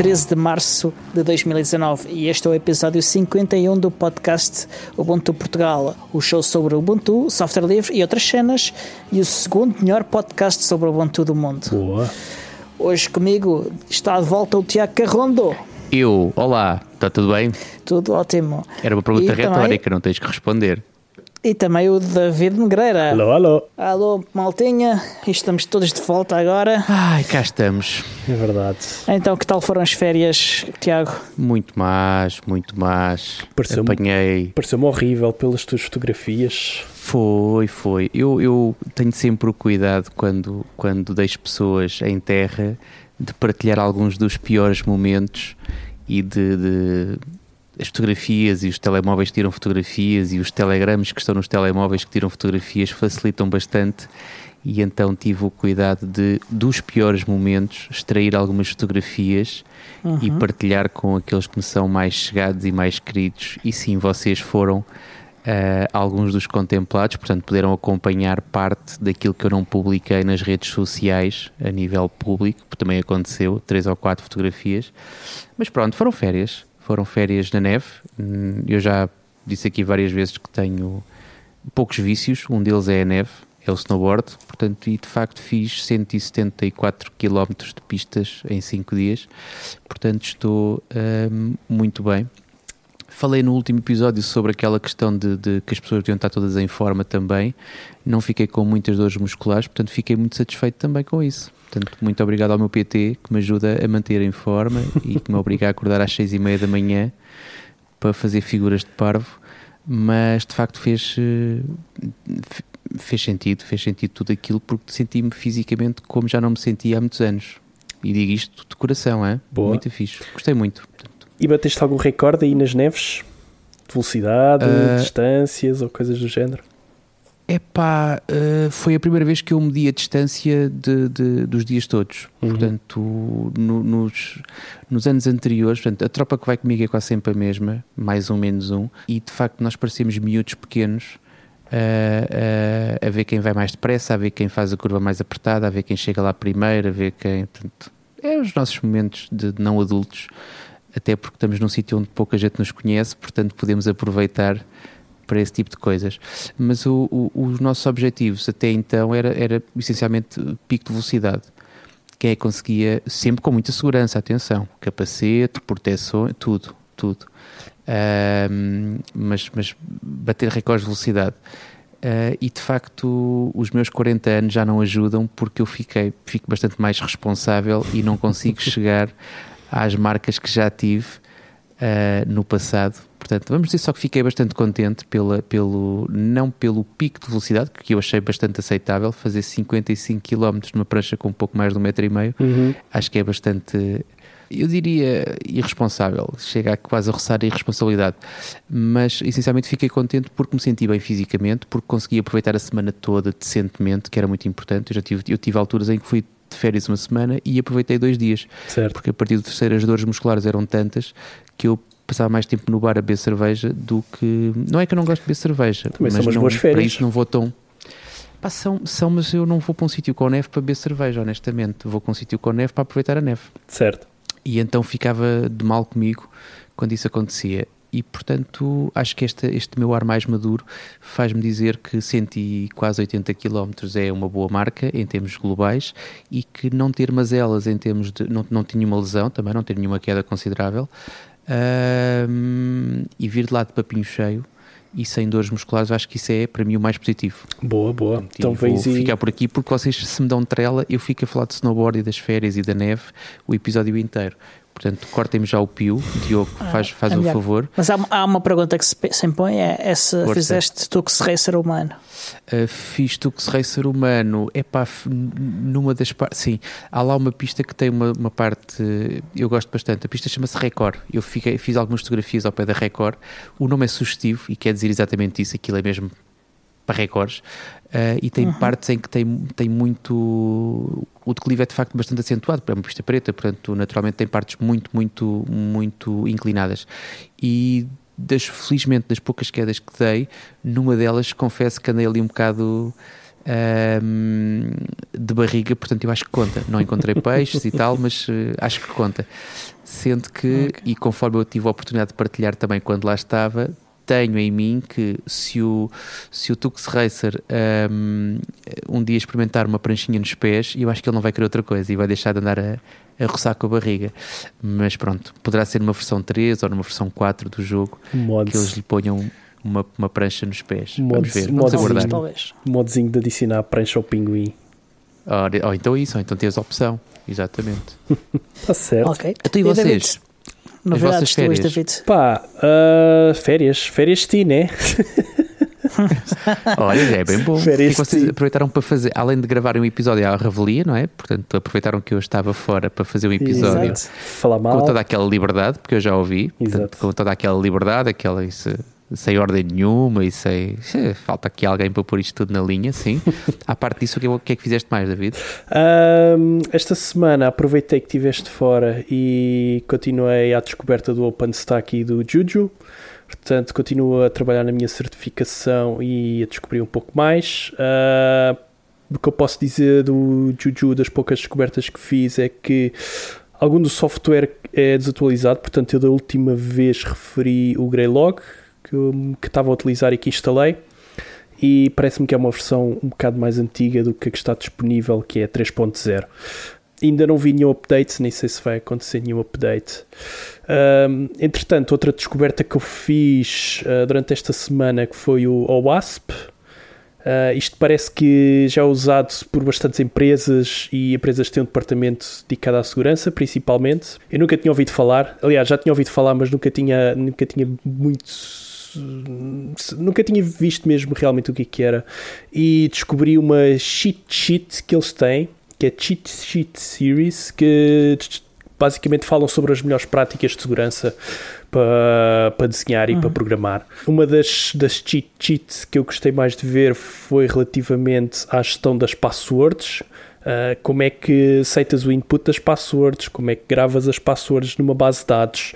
é dia 13 de março de 2019 e este é o episódio 51 do podcast Ubuntu Portugal, o show sobre Ubuntu, software livre e outras cenas e o segundo melhor podcast sobre Ubuntu do mundo. Boa. Hoje comigo está de volta o Tiago Carrondo. Eu, olá, está tudo bem? Tudo ótimo. Era uma pergunta E também- retórica, não tens que responder. E também o David Negreira. Alô, alô. Alô, maltinha. E estamos todos de volta agora. Ai, cá estamos. É verdade. Então, que tal foram as férias, Tiago? Muito mais, muito mais. Pareceu-me- Apanhei. Pareceu-me horrível pelas tuas fotografias. Foi, foi. Eu, eu tenho sempre o cuidado quando, quando deixo pessoas em terra de partilhar alguns dos piores momentos e de, de- as fotografias e os telemóveis tiram fotografias e os telegramas que estão nos telemóveis que tiram fotografias facilitam bastante. E então tive o cuidado de dos piores momentos extrair algumas fotografias e partilhar com aqueles que me são mais chegados e mais queridos. E sim vocês foram Uh, alguns dos contemplados, portanto, puderam acompanhar parte daquilo que eu não publiquei nas redes sociais a nível público, porque também aconteceu, três ou quatro fotografias. Mas pronto, foram férias, foram férias na neve. Hum, Eu já disse aqui várias vezes que tenho poucos vícios, um deles é a neve, é o snowboard, portanto, e de facto fiz 174 km de pistas em 5 dias, portanto, estou hum, muito bem. Falei no último episódio sobre aquela questão de, de que as pessoas deviam estar todas em forma também. Não fiquei com muitas dores musculares, portanto fiquei muito satisfeito também com isso. Portanto, muito obrigado ao meu PT que me ajuda a manter em forma e que me obriga a acordar às seis e meia da manhã para fazer figuras de parvo. Mas de facto fez, eh, fez sentido, fez sentido tudo aquilo porque senti-me fisicamente como já não me sentia há muitos anos. E digo isto de coração, é? Boa. Muito fixe. Gostei muito. E bateste algum recorde aí nas neves? De velocidade, Ah. distâncias ou coisas do género? Epá, eh, foi a primeira vez que eu medi a distância de, de- dos dias todos. Uhum. Portanto, no- nos, nos anos anteriores, portanto, a tropa que vai comigo é quase sempre a mesma, mais um, menos um, e de facto nós parecemos miúdos pequenos. eh, eh, a ver quem vai mais depressa, a ver quem faz a curva mais apertada, a ver quem chega lá primeiro, a ver quem. Portanto, é os nossos momentos de não adultos, até porque estamos num sítio onde pouca gente nos conhece, portanto podemos aproveitar para esse tipo de coisas. Mas o- o- os nossos objetivos até então era, era essencialmente pico de velocidade. Quem é que conseguia, sempre com muita segurança, atenção, capacete, proteção, tudo, tudo. Mas, mas bater recordes de velocidade. Ah, e de facto, os meus 40 anos já não ajudam porque eu fiquei, fico bastante mais responsável e não consigo chegar às marcas que já tive ah, no passado. Portanto, vamos dizer só que fiquei bastante contente pela, pelo, não pelo pico de velocidade, que eu achei bastante aceitável, fazer 55 km numa prancha com um pouco mais de um metro e meio, Uhum. acho que é bastante, eu diria, irresponsável, chega a quase a roçar a irresponsabilidade, mas essencialmente fiquei contente porque me senti bem fisicamente, porque consegui aproveitar a semana toda decentemente, que era muito importante, eu já tive, eu tive alturas em que fui férias uma semana e aproveitei dois dias, Certo. porque a partir do terceiro as dores musculares eram tantas que eu passava mais tempo no bar a beber cerveja do que. Não é que eu não gosto de beber cerveja, Também são mas umas não, boas para férias. isso não vou tão. Pá, são, são, mas eu não vou para um sítio com neve para beber cerveja, honestamente. Vou para um sítio com neve para aproveitar a neve. Certo. E então ficava de mal comigo quando isso acontecia. E portanto, acho que este, este meu ar mais maduro faz-me dizer que 100 e quase 80 km é uma boa marca em termos globais e que não ter mazelas em termos de. não, não ter nenhuma lesão, também não ter nenhuma queda considerável ahm, e vir de lá de papinho cheio e sem dores musculares, acho que isso é para mim o mais positivo. Boa, boa. Então vou e... ficar por aqui porque vocês se me dão trela, eu fico a falar de snowboard e das férias e da neve o episódio inteiro. Portanto, cortem-me já o pio, Diogo, faz, faz é o favor. Mas há, há uma pergunta que se, se impõe: é, é se Força. fizeste Tux Racer humano. Uh, fiz Tux Racer humano, é pá, numa das partes, sim, há lá uma pista que tem uma, uma parte, eu gosto bastante, a pista chama-se Record, eu fiquei, fiz algumas fotografias ao pé da Record, o nome é sugestivo e quer dizer exatamente isso, aquilo é mesmo para recordes, uh, e tem partes em que tem, tem muito, o declive é de facto bastante acentuado, é uma pista preta, portanto naturalmente tem partes muito, muito, muito inclinadas, e das, felizmente das poucas quedas que dei, numa delas confesso que andei ali um bocado ahm, de barriga, portanto eu acho que conta. Não encontrei peixes e tal, mas eh, acho que conta. Sendo que, e conforme eu tive a oportunidade de partilhar também quando lá estava, tenho em mim que se o, se o Tux Racer ahm, um, dia experimentar uma pranchinha nos pés, eu acho que ele não vai querer outra coisa e vai deixar de andar a, a roçar com a barriga. Mas pronto, poderá ser numa versão 3 ou numa versão 4 do jogo Mods, que eles lhe ponham uma, uma prancha nos pés. Vamos Mods- ver, vamos mods- aguardar. Talvez. modzinho de adicionar a prancha ao pinguim. Ou então isso, ou então tens a opção. Exatamente. Está certo. Ok. Então e vocês? Novidades vossas tuas, férias? David? Pá, ah, férias, férias de ti, né? Olha, é bem bom. O que é Férias que vocês aproveitaram para fazer? Além de gravarem um episódio à revelia, não é? Portanto, aproveitaram que eu estava fora para fazer um episódio Exato. Falar mal. com toda aquela liberdade, porque eu já ouvi. Portanto, com toda aquela liberdade, aquela isso, sem ordem nenhuma e sem. Falta aqui alguém para pôr isto tudo na linha, sim. à parte disso, o que, é- o que é que fizeste mais, David? Ahm, esta semana aproveitei que estiveste fora e continuei à descoberta do OpenStack e do Juju. Portanto, continuo a trabalhar na minha certificação e a descobrir um pouco mais. Ah, o que eu posso dizer do Juju, das poucas descobertas que fiz, é que algum do software é desatualizado. Portanto, eu da última vez referi o Greylog, que, que estava a utilizar e que instalei e parece-me que é uma versão um bocado mais antiga do que a que está disponível, que é 3.0. Ainda não vi nenhum update, nem sei se vai acontecer nenhum update. Ahm, entretanto, outra descoberta que eu fiz ah, durante esta semana que foi o OWASP. Ah, isto parece que já é usado por bastantes empresas e empresas têm um departamento dedicado à segurança, principalmente. Eu nunca tinha ouvido falar, aliás, já tinha ouvido falar, mas nunca tinha, nunca tinha muito nunca tinha visto mesmo realmente o que, é que era e descobri uma cheat sheet que eles têm que é Cheat Sheet Series que basicamente falam sobre as melhores práticas de segurança para, para desenhar e para programar. Uma das, das cheat sheets que eu gostei mais de ver foi relativamente à gestão das passwords. Uh, como é que aceitas o input das passwords, como é que gravas as passwords numa base de dados,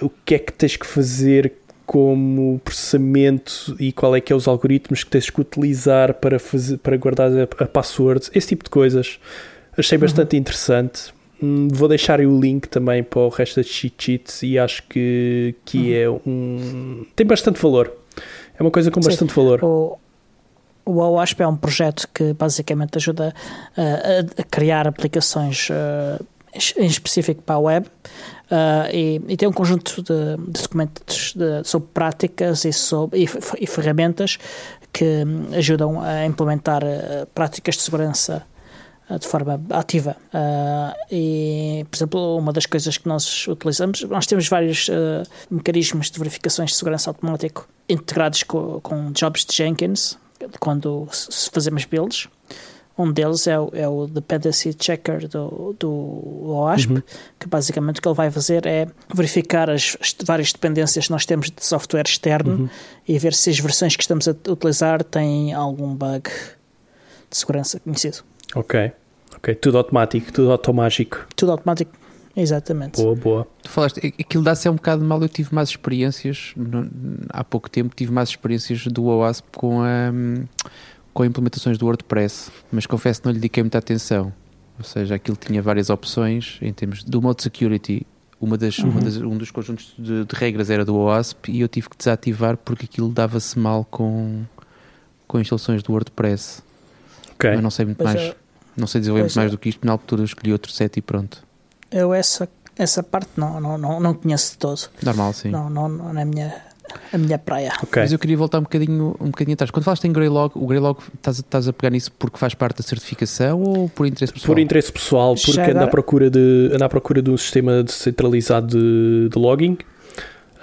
o que é que tens que fazer como processamento e qual é que é os algoritmos que tens que utilizar para, fazer, para guardar a, a password, esse tipo de coisas. Achei bastante interessante. Hum, Vou deixar aí o link também para o resto das cheat sheets e acho que, que é um. tem bastante valor. É uma coisa com Sim. bastante valor. O, o OWASP é um projeto que basicamente ajuda uh, a, a criar aplicações uh, em específico para a web uh, e, e, tem um conjunto de, de documentos de, sobre práticas e, sobre, e, e, ferramentas que ajudam a implementar uh, práticas de segurança uh, de forma ativa. E, por exemplo, uma das coisas que nós utilizamos, nós temos vários mecanismos de verificações de segurança automático integrados com, com jobs de Jenkins, quando fazemos builds. Um deles é o, é o Dependency Checker do, do OASP, uhum. que basicamente o que ele vai fazer é verificar as, as, várias dependências que nós temos de software externo uhum. e ver se as versões que estamos a utilizar têm algum bug de segurança conhecido. Ok, ok, tudo automático, tudo automágico. Tudo automático, exatamente. Boa, boa. Tu falaste, aquilo dá-se é um bocado mal, eu tive mais experiências, no, há pouco tempo tive mais experiências do OASP com a com implementações do WordPress, mas confesso que não lhe dediquei muita atenção. Ou seja, aquilo tinha várias opções em termos do modo security. Uma das, uhum. uma das, um dos conjuntos de, de, regras era do OASP e eu tive que desativar porque aquilo dava-se mal com, com instalações do WordPress. Okay. Mas não sei muito pois mais. É. Não sei desenvolver muito é. mais do que isto. Na altura eu escolhi outro set e pronto. Eu essa, essa parte não, não, não, não conheço de todo. Normal, sim. Não, não, não é a minha, a minha praia. Okay. Mas eu queria voltar um bocadinho, um bocadinho atrás. Quando falaste em Greylog, o Greylog estás, estás a pegar nisso porque faz parte da certificação ou por interesse pessoal? Por interesse pessoal, porque Já anda, agora- à procura de, anda à procura de um sistema descentralizado de, de logging.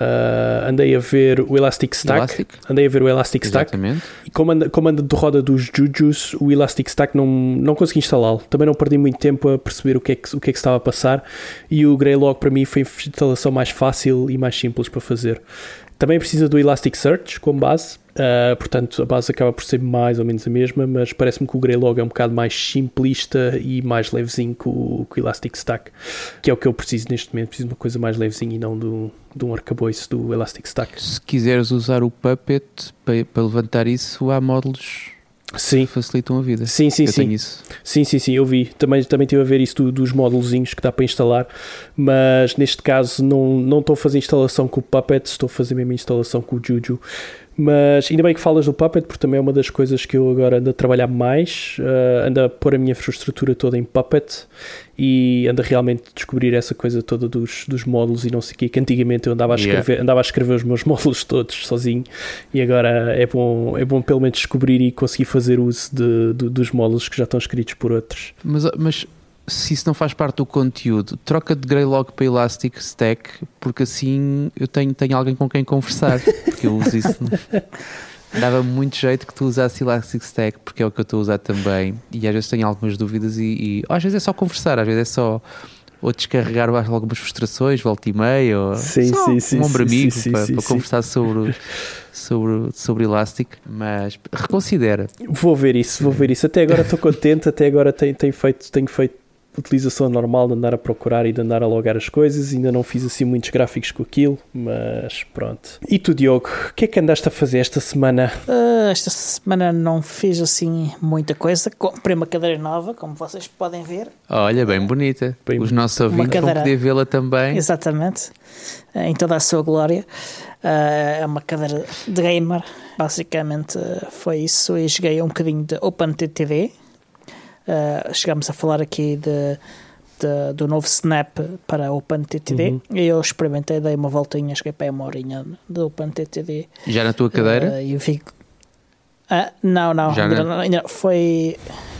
Ah, andei a ver o Elastic Stack. Elastic? Andei a ver o Elastic Stack. Exatamente. E como anda, como anda de roda dos Jujus, o Elastic Stack não, não consegui instalá-lo. Também não perdi muito tempo a perceber o que, é que, o que é que estava a passar. E o Greylog para mim foi a instalação mais fácil e mais simples para fazer. Também precisa do Elasticsearch como base, uh, portanto a base acaba por ser mais ou menos a mesma, mas parece-me que o Greylog é um bocado mais simplista e mais levezinho que o, que o Elastic Stack, que é o que eu preciso neste momento. Preciso de uma coisa mais levezinha e não do, de um arcabouço do Elastic Stack. Se quiseres usar o Puppet para, para levantar isso, há módulos Sim. facilitam a vida. Sim, sim, eu sim. Sim, sim, sim, eu vi. Também, também estive a ver isso do- dos módulozinhos que dá para instalar, mas neste caso não, não estou a fazer instalação com o Puppet, estou a fazer mesmo instalação com o Juju. Mas ainda bem que falas do Puppet, porque também é uma das coisas que eu agora ando a trabalhar mais, eh, ando a pôr a minha infraestrutura toda em Puppet e ando a realmente descobrir essa coisa toda dos, dos módulos e não sei o quê, que antigamente eu andava a, Yeah. escrever, andava a escrever os meus módulos todos sozinho e agora é bom, é bom pelo menos descobrir e conseguir fazer uso de, de- dos módulos que já estão escritos por outros. Mas, mas se isso não faz parte do conteúdo, troca de Greylog para Elastic Stack, porque assim eu tenho, tenho alguém com quem conversar. Porque eu uso isso. Dava muito jeito que tu usasse Elastic Stack, porque é o que eu estou a usar também. E às vezes tenho algumas dúvidas e, e às vezes é só conversar, às vezes é só ou descarregar algumas frustrações, volta e meia, ou Sim, sim, sim, um ombro amigo para, para conversar sobre, sobre, sobre Elastic, mas reconsidera. Vou ver isso, vou ver isso. Até agora estou contente, até agora tenho, tenho feito, tenho feito utilização normal de andar a procurar e de andar a logar as coisas. Ainda não fiz assim muitos gráficos com aquilo, mas pronto. E tu, Diogo, o que é que andaste a fazer esta semana? Ah, esta semana não fiz assim muita coisa. Comprei uma cadeira nova, como vocês podem ver. Olha, bem bonita. Bem Os nossos ouvintes vão poder vê-la também. Exatamente. eh, Em toda a sua glória. Ah, É uma cadeira de gamer. Basicamente foi isso. E joguei um bocadinho de OpenTTD. Ah, Chegámos a falar aqui de, de- do novo Snap para OpenTTD. Uhum. E eu experimentei, dei uma voltinha, cheguei para uma horinha de OpenTTD. Já na tua cadeira? Eu. Ah, não, não, ainda ainda não. foi,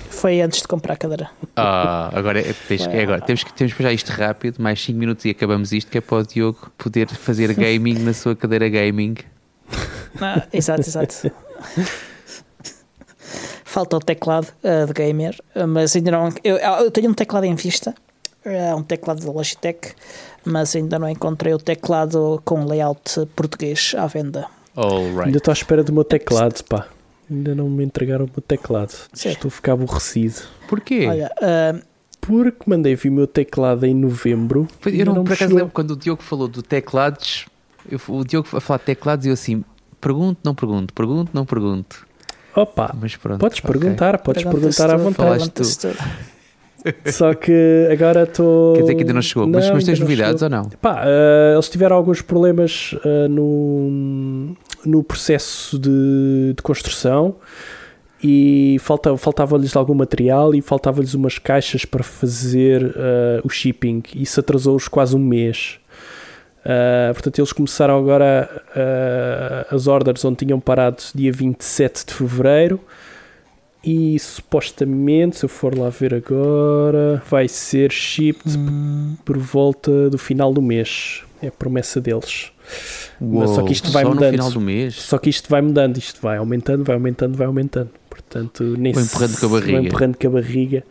foi antes de comprar a cadeira. Ah, agora, é, tens- é agora. Temos que temos que fazer isto rápido, mais 5 minutos e acabamos isto, que é para o Diogo poder fazer gaming na sua cadeira gaming. Ah, exato, exato. Falta o teclado ah, de gamer, ah, mas ainda não. Eu, eu tenho um teclado em vista, é um teclado da Logitech, mas ainda não encontrei o teclado com layout português à venda. Alright. Ainda estou à espera do meu teclado, pá. Ainda não me entregaram o meu teclado. Sim. Estou a ficar aborrecido. Porquê? Olha, ah, Porque mandei vir o meu teclado em novembro. eu não, me por acaso lembro quando o Diogo falou do teclados, eu- o Diogo a falar de teclados e eu assim, pergunto, não pergunto, pergunto, não pergunto. Opa, Mas pronto. podes ok. perguntar, podes perguntar à vontade. Só que agora estou. Quer dizer que ainda não chegou. mas, Não, mas tens ainda não novidades chegou. ou não? Pá, eh, eles tiveram alguns problemas eh, no, no processo de, de construção e falta, faltava-lhes algum material e faltava-lhes umas caixas para fazer eh, o shipping. Isso atrasou-os quase um mês. Eh, portanto, eles começaram agora eh, as orders onde tinham parado dia 27 de fevereiro. E supostamente, se eu for lá ver agora, vai ser shipped Hum, por volta do final do mês. É a promessa deles. Mas só que isto vai só mudando. no final do mês. Só que isto vai mudando, isto vai aumentando, vai aumentando, vai aumentando. Portanto, nem Vai se- empurrando com a barriga. Vai empurrando com a barriga.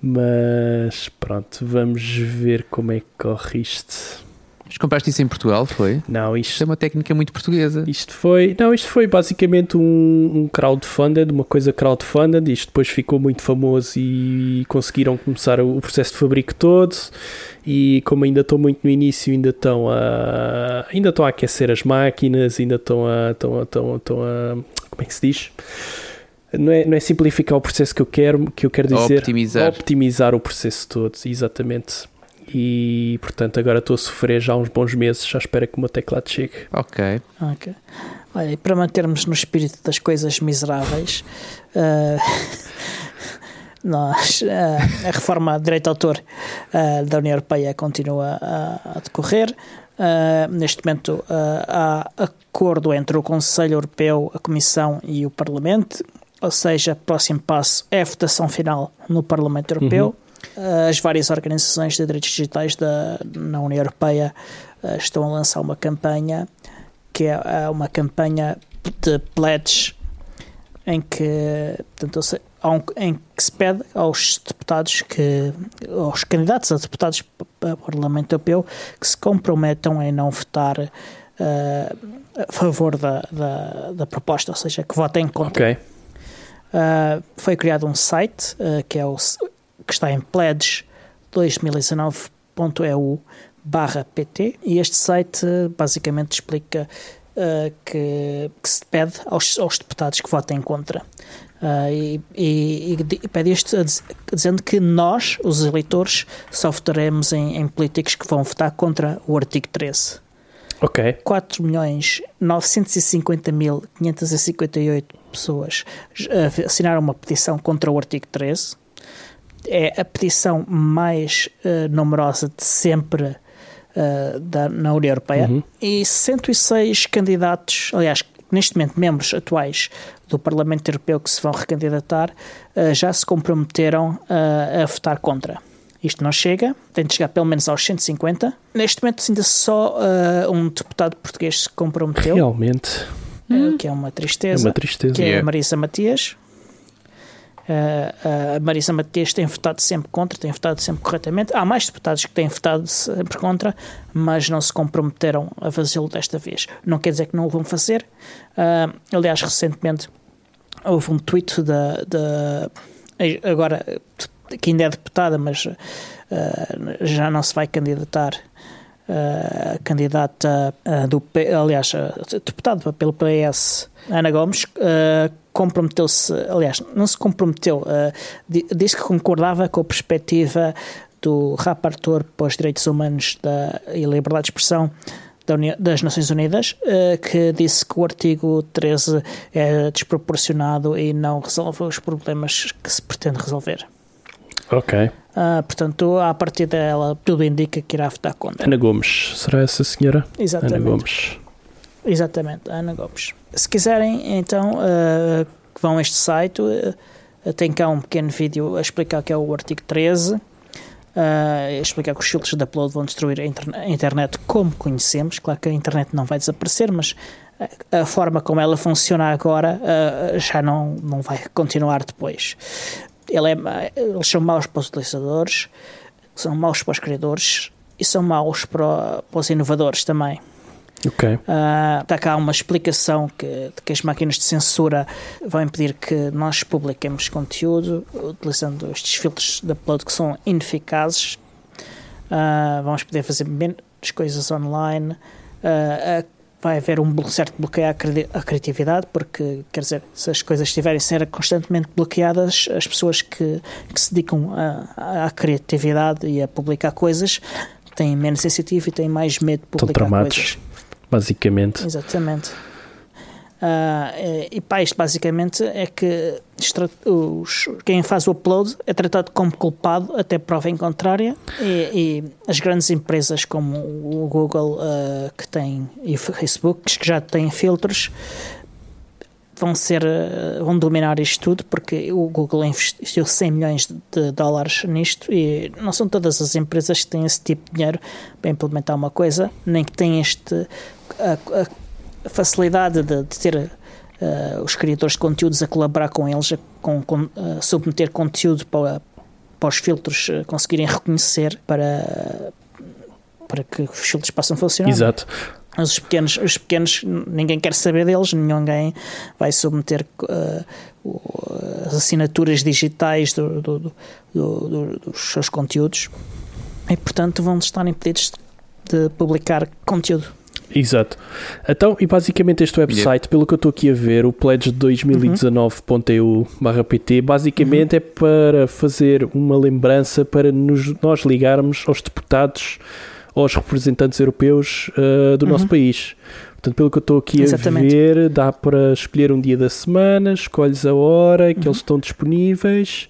Mas pronto, vamos ver como é que corre isto. Mas compraste isso em Portugal, foi? Não, Isto é isto, uma técnica muito portuguesa. isto foi. Não, isto foi basicamente um, um crowdfunded, uma coisa crowdfunded. Isto depois ficou muito famoso e conseguiram começar o, o processo de fabrico todo. E como ainda estou muito no início, ainda estão a ainda estão a aquecer as máquinas, ainda estão a, estão a, estão a, estão a como é que se diz? Não é, não é simplificar o processo que eu quero, que eu quero dizer, Optimizar. optimizar o processo todo, exatamente. E portanto agora estou a sofrer já há uns bons meses, já espero que o meu teclado chegue. Ok. ok. Olha, e para mantermos no espírito das coisas miseráveis, ah, nós, ah, a reforma de direito de autor ah, da União Europeia continua a, a decorrer. Neste momento há acordo entre o Conselho Europeu, a Comissão e o Parlamento, ou seja, o próximo passo é a votação final no Parlamento Europeu. As várias organizações de direitos digitais da, na União Europeia ah, estão a lançar uma campanha que é ah, uma campanha de pledge em que, portanto, um- em que se pede aos deputados que aos candidatos a deputados para o Parlamento Europeu que se comprometam em não votar ah, a favor da, da, da proposta, ou seja, que votem contra. Ok. Uh, foi criado um site uh, que, é o, que está em pledge2019.eu barra pt e este site basicamente explica uh, que, que, se pede aos, aos, deputados que votem contra. Uh, e, e, e, pede isto dizendo que nós, os eleitores, só votaremos em, em políticos que vão votar contra o artigo 13. Ok. 4 milhões 950 mil 558 pessoas assinaram uma petição contra o artigo 13. É a petição mais uh, numerosa de sempre uh, da, na União Europeia. Uhum. E 106 candidatos, aliás, neste momento membros atuais do Parlamento Europeu que se vão recandidatar, uh, já se comprometeram a votar contra. Isto não chega, tem de chegar pelo menos aos 150. Neste momento ainda só uh, um deputado português se comprometeu. Realmente. Uh, que é uma tristeza. É uma tristeza. Que é a Marisa Matias. Uh, a Marisa Matias tem votado sempre contra, tem votado sempre corretamente. Há mais deputados que têm votado sempre contra, mas não se comprometeram a fazê-lo desta vez. Não quer dizer que não o vão fazer. Uh, aliás, recentemente houve um tweet da, da agora que ainda é deputada, mas uh, já não se vai candidatar. Uh, candidata uh, do aliás, deputada pelo PS, Ana Gomes, comprometeu-se, aliás, não se comprometeu, disse que concordava com a perspectiva do rapporteur para os direitos humanos da, e liberdade de expressão da União, das Nações Unidas, que disse que o artigo 13 é desproporcionado e não resolve os problemas que se pretende resolver. Ok. Uh, portanto, a partir dela, tudo indica que irá votar contra. Ana Gomes, será essa senhora? Exatamente. Ana Gomes. Exatamente, Ana Gomes. Se quiserem, então, uh, vão a este site, uh, tem cá um pequeno vídeo a explicar que é o artigo 13, uh, a explicar que os filtros de upload vão destruir a, internet, a internet como conhecemos. Claro que a internet não vai desaparecer, mas a forma como ela funciona agora uh, já não, não vai continuar depois ele é, eles são maus para os utilizadores, são maus para os criadores e são maus para, para os inovadores também. Ok. Uh, está cá uma explicação que, que as máquinas de censura vão impedir que nós publiquemos conteúdo utilizando estes filtros de upload que são ineficazes. Uh, vamos poder fazer menos coisas online. Uh, vai haver um certo bloqueio à criatividade, porque, quer dizer, se as coisas estiverem a ser constantemente bloqueadas, as pessoas que, que se dedicam à criatividade e a publicar coisas têm menos iniciativa e têm mais medo de publicar coisas. Basicamente. Exatamente. Uh, e pá, isto basicamente é que os, quem faz o upload é tratado como culpado até prova em contrária e, e as grandes empresas como o Google uh, que tem e o Facebook que já têm filtros vão ser uh, vão dominar isto tudo porque o Google investiu 100 milhões de dólares nisto e não são todas as empresas que têm esse tipo de dinheiro para implementar uma coisa nem que têm este a, a, facilidade de, de ter uh, os criadores de conteúdos a colaborar com eles, a com, com, uh, submeter conteúdo para, para os filtros uh, conseguirem reconhecer para, para que os filtros possam funcionar. Exato. Mas os pequenos, os pequenos, ninguém quer saber deles, ninguém vai submeter as assinaturas digitais do, do, do, dos seus conteúdos e, portanto, vão estar impedidos de publicar conteúdo. Exato. Então, e basicamente este website, yeah. pelo que eu estou aqui a ver, o pledge 2019.eu pt, basicamente uhum. é para fazer uma lembrança para nos, nós ligarmos aos deputados, aos representantes europeus uh, do uhum. nosso país. Portanto, pelo que eu estou aqui Exatamente. a ver, dá para escolher um dia da semana, escolhes a hora que uhum. eles estão disponíveis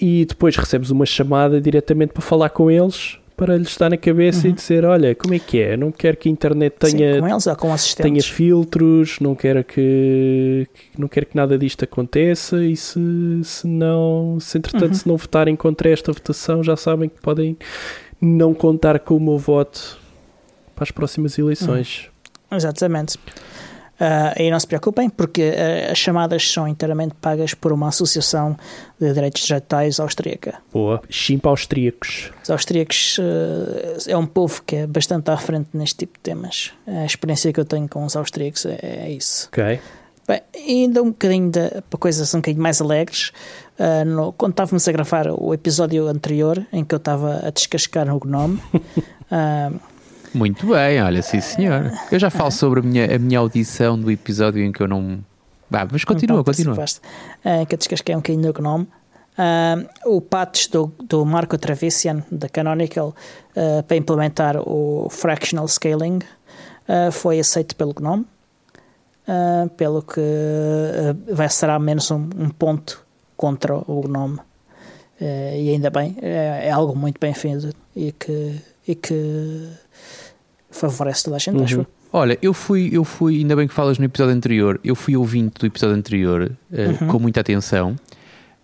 e depois recebes uma chamada diretamente para falar com eles para lhes estar na cabeça uhum. e dizer, olha, como é que é? Não quero que a internet tenha, Sim, com eles ou com tenha filtros, não quero que, não quero que nada disto aconteça e se, se não, se entretanto uhum. se não votarem contra esta votação, já sabem que podem não contar com o meu voto para as próximas eleições. Uhum. Exatamente. Uh, e não se preocupem, porque uh, as chamadas são inteiramente pagas por uma associação de direitos digitais austríaca. Boa. Chimpa austríacos. Os austríacos uh, é um povo que é bastante à frente neste tipo de temas. A experiência que eu tenho com os austríacos é, é isso. Ok. Bem, ainda um bocadinho de, para coisas um bocadinho mais alegres. Uh, no, quando estávamos a gravar o episódio anterior, em que eu estava a descascar o gnome, uh, Muito bem, olha, sim senhor. Eu já falo sobre a minha, a minha audição do episódio em que eu não. Ah, mas continua, continua. Uh, que eu descasquei um bocadinho do Gnome. Uh, o patch do, do Marco Travessian, da Canonical, uh, para implementar o fractional scaling, foi aceito pelo GNOME, pelo que vai será menos um, um, ponto contra o GNOME. e ainda bem, é, é, algo muito bem feito e que, e que favorece toda a gente, uhum. acho. Olha, eu fui, eu fui, ainda bem que falas no episódio anterior, eu fui ouvinte do episódio anterior uhum. com muita atenção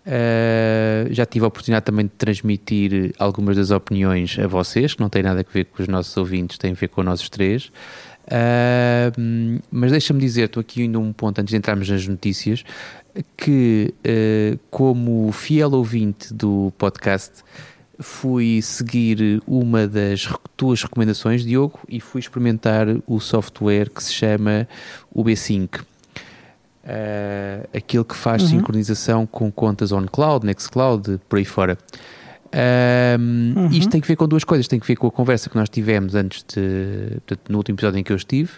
Uh, já tive a oportunidade também de transmitir algumas das opiniões a vocês, que não tem nada a ver com os nossos ouvintes, tem a ver com nós três. Uh, mas deixa-me dizer, estou aqui ainda um ponto antes de entrarmos nas notícias, que uh, como fiel ouvinte do podcast, fui seguir uma das tuas recomendações, Diogo, e fui experimentar o software que se chama o B5 uh, aquilo que faz uhum. sincronização com contas on cloud, Nextcloud, por aí fora. Um, uhum. Isto tem que ver com duas coisas. Tem que ver com a conversa que nós tivemos antes de, portanto, no último episódio em que eu estive,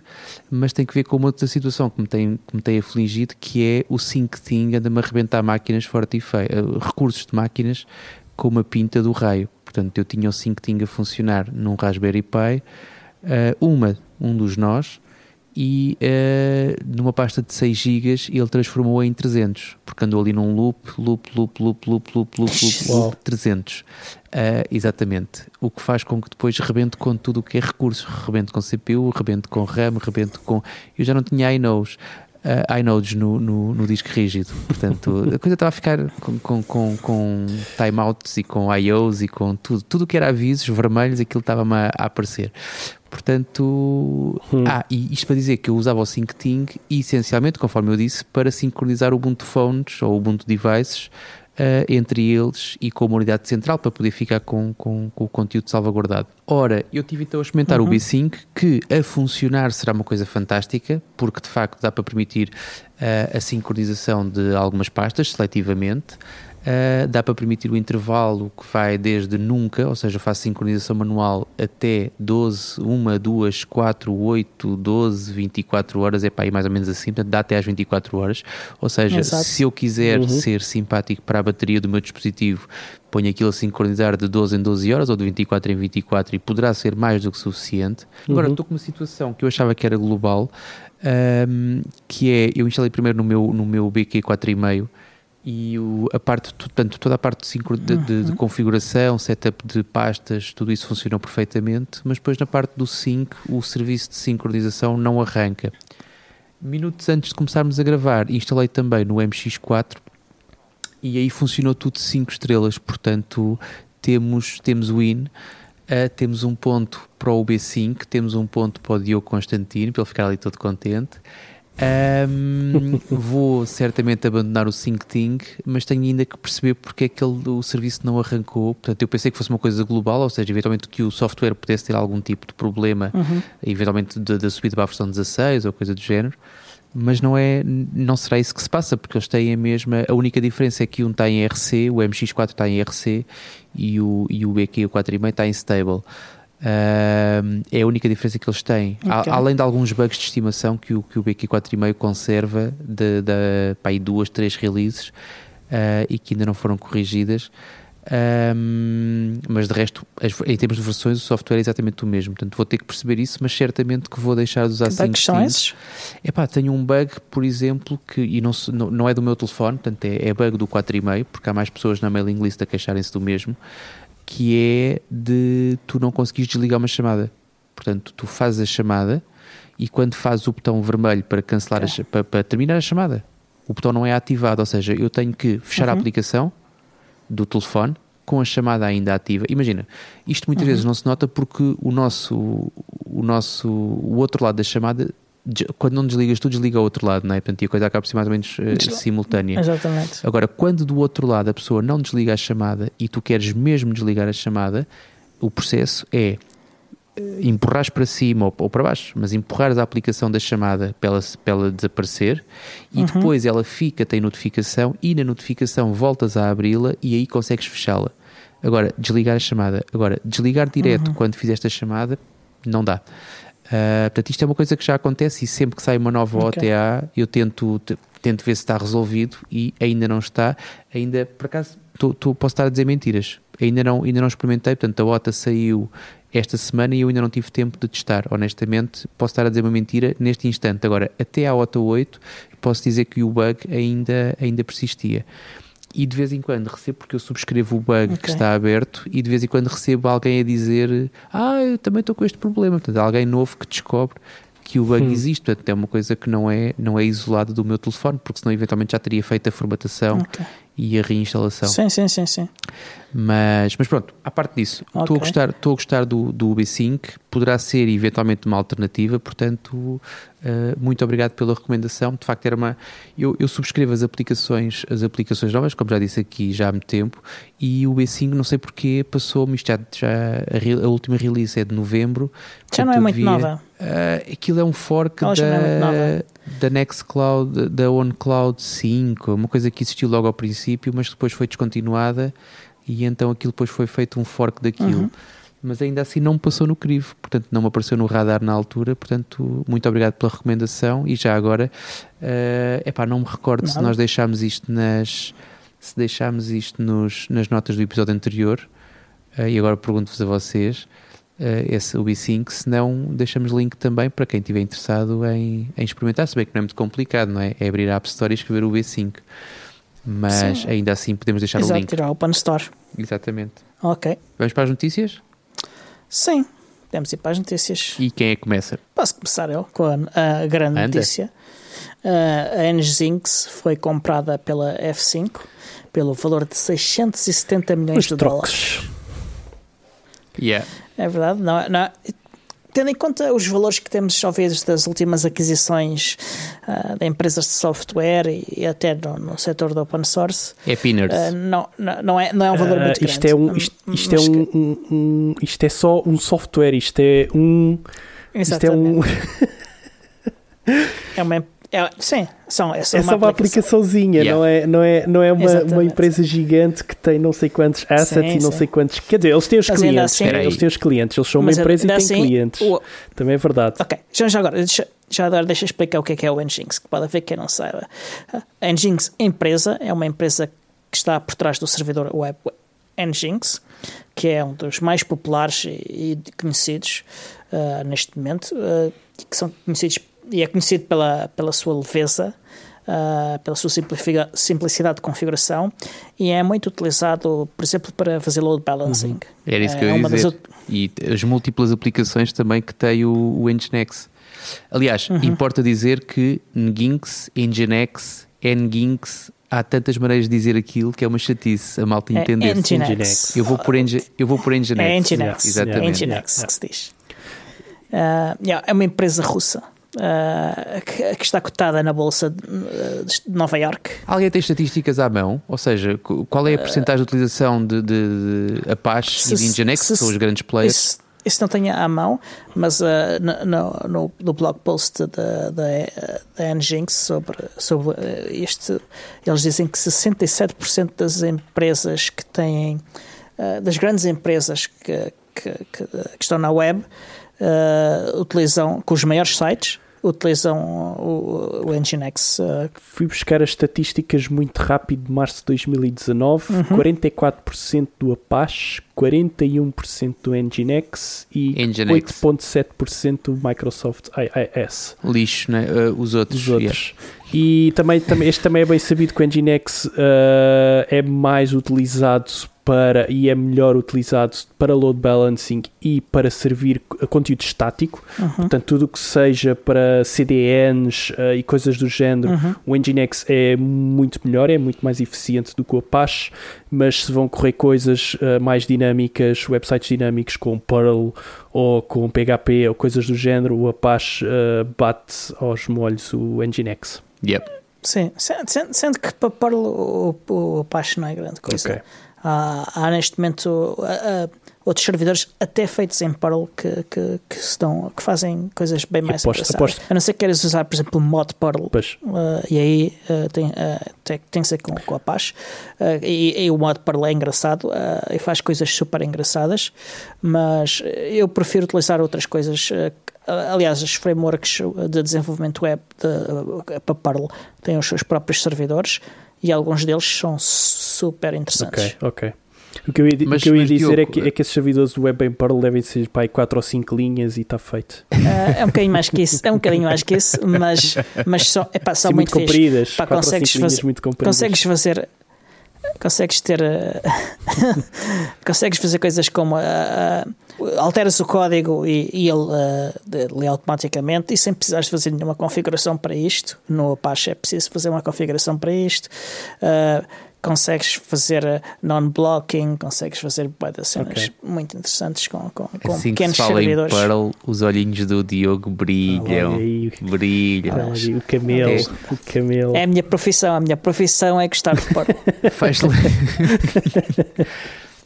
mas tem que ver com uma outra situação que me tem, que me tem afligido, que é o SyncThing anda-me a arrebentar máquinas forte e feio, recursos de máquinas com uma pinta do raio. Portanto, eu tinha o SyncThing a funcionar num Raspberry Pi, uh, uma, um dos nós, e uh, numa pasta de 6 GB ele transformou em 300, porque andou ali num loop, loop, loop, loop, loop, loop, loop, loop, loop 300. Uh, exatamente. O que faz com que depois rebente com tudo o que é recursos. Rebente com CPU, rebente com RAM, rebente com. Eu já não tinha iNodes. Uh, iNodes no, no, no, disco rígido. Portanto, a coisa estava a ficar com, com, com, com timeouts e com IOs e com tudo. Tudo o que era avisos vermelhos, aquilo estava-me a, a aparecer. Portanto, hum. ah, e isto para dizer que eu usava o SyncTing essencialmente, conforme eu disse, para sincronizar o Ubuntu Phones ou Ubuntu Devices entre eles e com a unidade central para poder ficar com, com, com o conteúdo salvaguardado. Ora, eu tive então a experimentar uhum. o B-Sync, que a funcionar será uma coisa fantástica, porque de facto dá para permitir uh, a sincronização de algumas pastas seletivamente. Uh, dá para permitir o intervalo que vai desde nunca, ou seja, faço sincronização manual até 12, 1, 2, 4, 8, 12, 24 horas, é para aí mais ou menos assim, portanto dá até às 24 horas. Ou seja, Exato. se eu quiser uhum. ser simpático para a bateria do meu dispositivo, ponho aquilo a sincronizar de 12 em 12 horas ou de 24 em 24 e poderá ser mais do que suficiente. Agora uhum. estou com uma situação que eu achava que era global, um, que é, eu instalei primeiro no meu, no meu BQ 4,5 e o, a parte, portanto, toda a parte de, de, de, de, uhum. configuração, setup de pastas, tudo isso funcionou perfeitamente, mas depois na parte do sync, o serviço de sincronização não arranca. Minutos antes de começarmos a gravar, instalei também no MX4 e aí funcionou tudo 5 estrelas, portanto temos, temos o IN, uh, temos um ponto para o B5, temos um ponto para o Diogo Constantino, para ele ficar ali todo contente, um, vou certamente abandonar o SyncTing, mas tenho ainda que perceber porque é que ele, o serviço não arrancou. Portanto, eu pensei que fosse uma coisa global, ou seja, eventualmente que o software pudesse ter algum tipo de problema, uhum. eventualmente da subida para a versão 16 ou coisa do género. Mas não é, não será isso que se passa, porque eles têm a mesma. A única diferença é que um está em RC, o MX4 está em RC e o, e o BQ, o 4,5 está em stable. Uh, é a única diferença que eles têm. Okay. além de alguns bugs de estimação que o, que o BQ 4.5 conserva de, de para aí duas, três releases uh, e que ainda não foram corrigidas. Um, mas de resto, as, em termos de versões, o software é exatamente o mesmo. Portanto, vou ter que perceber isso, mas certamente que vou deixar de usar 5 são Epá, tenho um bug, por exemplo, que e não, não, é do meu telefone, portanto é, é bug do 4,5, porque há mais pessoas na mailing list a queixarem-se do mesmo que é de tu não conseguires desligar uma chamada. Portanto, tu fazes a chamada e quando fazes o botão vermelho para cancelar, a, para, para, terminar a chamada, o botão não é ativado, ou seja, eu tenho que fechar uhum. a aplicação do telefone com a chamada ainda ativa. Imagina, isto muitas uhum. vezes não se nota porque o nosso, o nosso, o outro lado da chamada quando não desligas tu, desliga ao outro lado, não é? Portanto, a coisa acaba por ser mais ou menos uh, simultânea. Exatamente. Agora, quando do outro lado a pessoa não desliga a chamada e tu queres mesmo desligar a chamada, o processo é eh, empurrares para cima ou, ou, para baixo, mas empurrares a aplicação da chamada para ela, para ela desaparecer e uhum. depois ela fica, tem notificação e na notificação voltas a abri-la e aí consegues fechá-la. Agora, desligar a chamada. Agora, desligar direto uhum. quando fizeste a chamada não dá. Uh, portanto, isto é uma coisa que já acontece e sempre que sai uma nova Ok. OTA eu tento, te- tento ver se está resolvido e ainda não está. Ainda, por acaso, tô, tô- posso estar a dizer mentiras. Ainda não, ainda não experimentei, portanto, a OTA saiu esta semana e eu ainda não tive tempo de testar. Honestamente, posso estar a dizer uma mentira neste instante. Agora, até à OTA 8, posso dizer que o bug ainda, ainda persistia. E de vez em quando recebo, porque eu subscrevo o bug que Ok. está aberto, e de vez em quando recebo alguém a dizer: Ah, eu também estou com este problema. Portanto, alguém novo que descobre que o bug Hum. existe. Portanto, é uma coisa que não é, não é isolada do meu telefone, porque senão eventualmente já teria feito a formatação Ok. e a reinstalação. Sim, sim, sim, sim. Mas, mas pronto, à parte disso, estou Ok. a gostar, estou a gostar do, do UB5, poderá ser eventualmente uma alternativa, portanto, eh, muito obrigado pela recomendação. De facto, era uma. Eu, eu subscrevo as aplicações, as aplicações novas, como já disse aqui já há muito tempo, e o UB5, não sei porquê, passou-me, isto já, já a, a última release é de novembro. Já não é muito devia- nova. Ah, aquilo é um fork não é da, da Nextcloud, da OneCloud 5, uma coisa que existiu logo ao princípio, mas depois foi descontinuada e então aquilo depois foi feito um fork daquilo. Uhum. Mas ainda assim não me passou no crivo, portanto não me apareceu no radar na altura, portanto muito obrigado pela recomendação e já agora, é epá, não me recordo se Nada. nós deixámos isto nas se deixámos isto nos, nas notas do episódio anterior eh, e agora pergunto-vos a vocês eh, esse o B5, se não deixamos link também para quem estiver interessado em, em experimentar, se bem que não é muito complicado, não é? É abrir a App Store e escrever o B5. Mas Sim. ainda assim podemos deixar o Exato, link. tirar o Open Store. Exatamente. Ok. Vamos para as notícias? Sim. Podemos ir para as notícias. E quem é que começa? Posso começar eu com a, a grande Anda. notícia. Uh, a Nginx foi comprada pela F5 pelo valor de 670 milhões Os de dólares. trocos. Yeah. É verdade, não, é- não é- Tendo em conta os valores que temos ouvido das últimas aquisições ah, de empresas de software e, e até no, no setor do open source, É Pinners. ah, não, não, não é, não é um valor Ah, muito isto grande. é um, isto, isto é um, que- um- um- isto é só um software, isto é um, isto é um, Exatamente. É uma, é, sim, são, é só é uma só uma aplicação. aplicaçãozinha, Yeah. não é, não é, não é uma, uma empresa gigante que tem não sei quantos assets Sim, e não sim. sei quantos. Quer dizer, eles têm os Mas clientes, assim- eles têm os clientes, eles são uma Mas empresa e têm assim, clientes. o- Também é verdade. Ok, já, já agora, deixa, já agora deixa eu explicar o que é que é o Nginx, que pode haver quem não saiba. A Nginx empresa é uma empresa que está por trás do servidor web Nginx, que é um dos mais populares e, e conhecidos ah, neste momento, e que são conhecidos e é conhecido pela, pela sua leveza, ah, pela sua simplicidade de configuração e é muito utilizado, por exemplo, para fazer load balancing. Era isso que É eu ia das dizer. E as múltiplas aplicações também que tem o, o Nginx. Aliás, Uhum. importa dizer que Nginx, Nginx, Nginx, há tantas maneiras de dizer aquilo que é uma chatice a malta É entender. Nginx. Nginx. Eu vou por Nginx. Eu vou por Nginx. É Nginx. Exatamente. É Nginx que se diz. Ah, yeah, é uma empresa russa ah, que, está cotada na Bolsa de, de Nova York. Alguém tem estatísticas à mão? Ou seja, qu- qual é a porcentagem de utilização de, de, de Apache e Se- de Nginx, se- que são os grandes players? Isso, isso não tenho à mão, mas ah, no, no, no, blog post da, da, Nginx sobre, sobre este, eles dizem que 67% das empresas que têm, das grandes empresas que, que, que, que estão na web, ah, utilizam, com os maiores sites, utilizam o, o Nginx. ah, Fui buscar as estatísticas muito rápido de março de 2019. Uhum. 44% do Apache, 41% do Nginx e Nginx. 8.7% do Microsoft IIS. Lixo, né? Uh, os outros. Dos outros. E também, também, este também é bem sabido que o Nginx uh, é mais utilizado para e é melhor utilizado para load balancing e para servir a conteúdo estático. uhum, Portanto, tudo o que seja para CDNs uh, e coisas do género, uhum. o Nginx é muito melhor, é muito mais eficiente do que o Apache, mas se vão correr coisas uh, mais dinâmicas, websites dinâmicos com Perl ou com PHP ou coisas do género, o Apache uh, bate aos molhos o Nginx. Yep. Sim, sendo, sendo- que para Perl o, o Apache não é grande coisa. Ok. Há, neste momento outros servidores até feitos em Perl que, que, que, estão, que fazem coisas bem mais aposto, engraçadas. aposto. A não ser que queiras usar, por exemplo, mod Perl. Uh, e aí uh, tem, uh, tem, tem que ser com, com Apache. E, e, o mod Perl é engraçado e faz coisas super engraçadas, mas eu prefiro utilizar outras coisas aliás, os frameworks de desenvolvimento web de, para Perl têm os seus próprios servidores e alguns deles são super interessantes. Ok, ok. O que eu ia, mas, que eu ia dizer Diogo, é, que, é que esses servidores do web em Perl devem ser para aí 4 ou 5 linhas e está feito. Uh, é um bocadinho mais que isso, é um bocadinho mais que isso, mas, mas são, epá, são muito, muito compridas, Pá, consegues, fazer, muito compridas. consegues fazer consegues ter uh, consegues fazer coisas como uh, uh, alteras o código e, e ele lê automaticamente e sem precisares fazer nenhuma configuração para isto. No Apache é preciso fazer uma configuração para isto consegues fazer non-blocking, consegues fazer cenas okay. muito interessantes com, com, com assim pequenos que se fala servidores. Em Perl, os olhinhos do Diogo brilham, aí, brilham. Aí, o camelo, é. o camelo. É a minha profissão, a minha profissão é gostar de Perl. Faz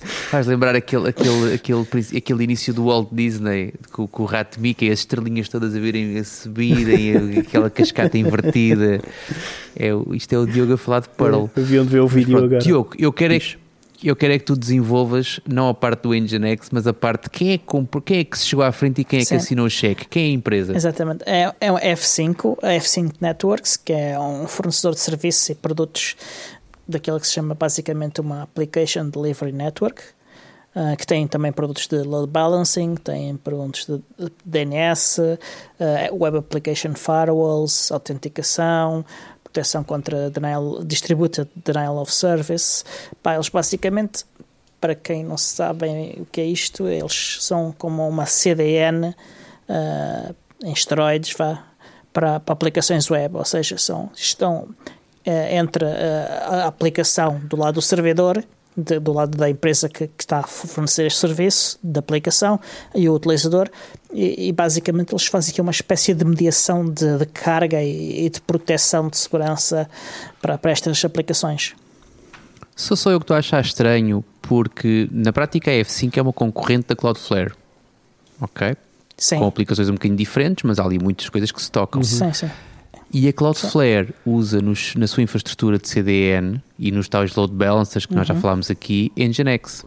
Faz lembrar aquele, aquele, aquele, aquele início do Walt Disney com, com o rato Mickey, as estrelinhas todas a virem a subirem, aquela cascata invertida. É, isto é o Diogo a falar de Pearl. É, eu vi onde ver o vídeo Pronto, agora. Diogo, eu quero, é que, eu quero é que tu desenvolvas não a parte do Nginx, mas a parte de quem é que, comprou, quem é que se chegou à frente e quem é Sim. que assinou o cheque. Quem é a empresa? Exatamente. É, é o F5, a F5 Networks, que é um fornecedor de serviços e produtos daquela que se chama basicamente uma Application Delivery Network, uh, que tem também produtos de load balancing, tem produtos de, DNS, uh, ah, Web Application Firewalls, autenticação, proteção contra denial, distributed denial of service. Pá, eles basicamente, para quem não sabe o que é isto, eles são como uma CDN uh, ah, em esteroides, vá, para, para aplicações web, ou seja, são, estão entre eh, a aplicação do lado do servidor de, do lado da empresa que, que, está a fornecer este serviço da aplicação e o utilizador e, e, basicamente eles fazem aqui uma espécie de mediação de, de carga e, e, de proteção de segurança para, para estas aplicações. Sou só eu que estou a achar estranho porque na prática a F5 é uma concorrente da Cloudflare ok? Sim. Com aplicações um bocadinho diferentes mas há ali muitas coisas que se tocam. Uhum. Sim, sim. E a Cloudflare usa nos, na sua infraestrutura de CDN e nos tais load balancers que uhum. nós já uhum. falámos aqui, Nginx.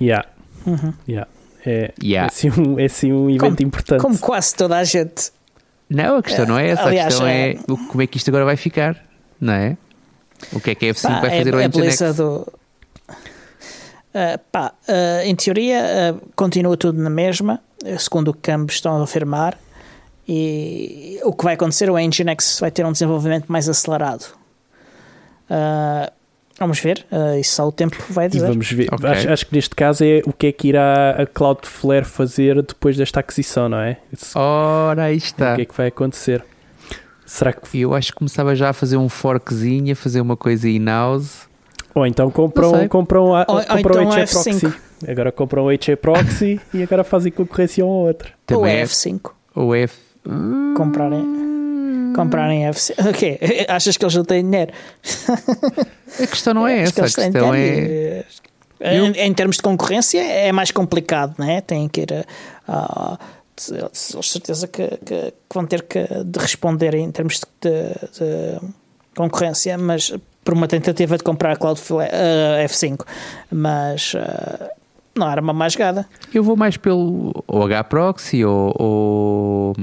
Yeah. Uhum. Yeah. É, yeah. é, assim um, é assim um evento como, importante. Como quase toda a gente. Não, a questão não é essa. Aliás, a questão é, é como é que isto agora vai ficar, não é? O que é que a F5 pá, vai fazer é, ao é Nginx? Do... Uh, pá, uh, em teoria, uh, continua tudo na mesma, segundo o que ambos estão a afirmar. E o que vai acontecer, o Nginx vai ter um desenvolvimento mais acelerado. Uh, vamos ver, uh, isso só o tempo vai dizer. E vamos ver. Okay. Acho, acho, que neste caso é o que é que irá a Cloudflare fazer depois desta aquisição, não é? Isso, Ora, aí está. O que é que vai acontecer? Será que... Eu acho que começava já a fazer um forkzinho, a fazer uma coisa in-house. Ou então compram, compram, ou, compram então HA Proxy. Agora compram o HA Proxy e agora fazem concorrência um ao outro. Também ou F5. Ou F comprarem comprarem FC. Ok, achas que eles não têm dinheiro? A questão não é essa, a questão é. Em, em, termos de concorrência é mais complicado, não é? Tem que ir a. a certeza que, que, que, vão ter que de responder em termos de, de, de, concorrência, mas por uma tentativa de comprar a Cloudflare uh, F5, mas uh, não era uma mais gada. Eu vou mais pelo ou Hproxy ou, ou,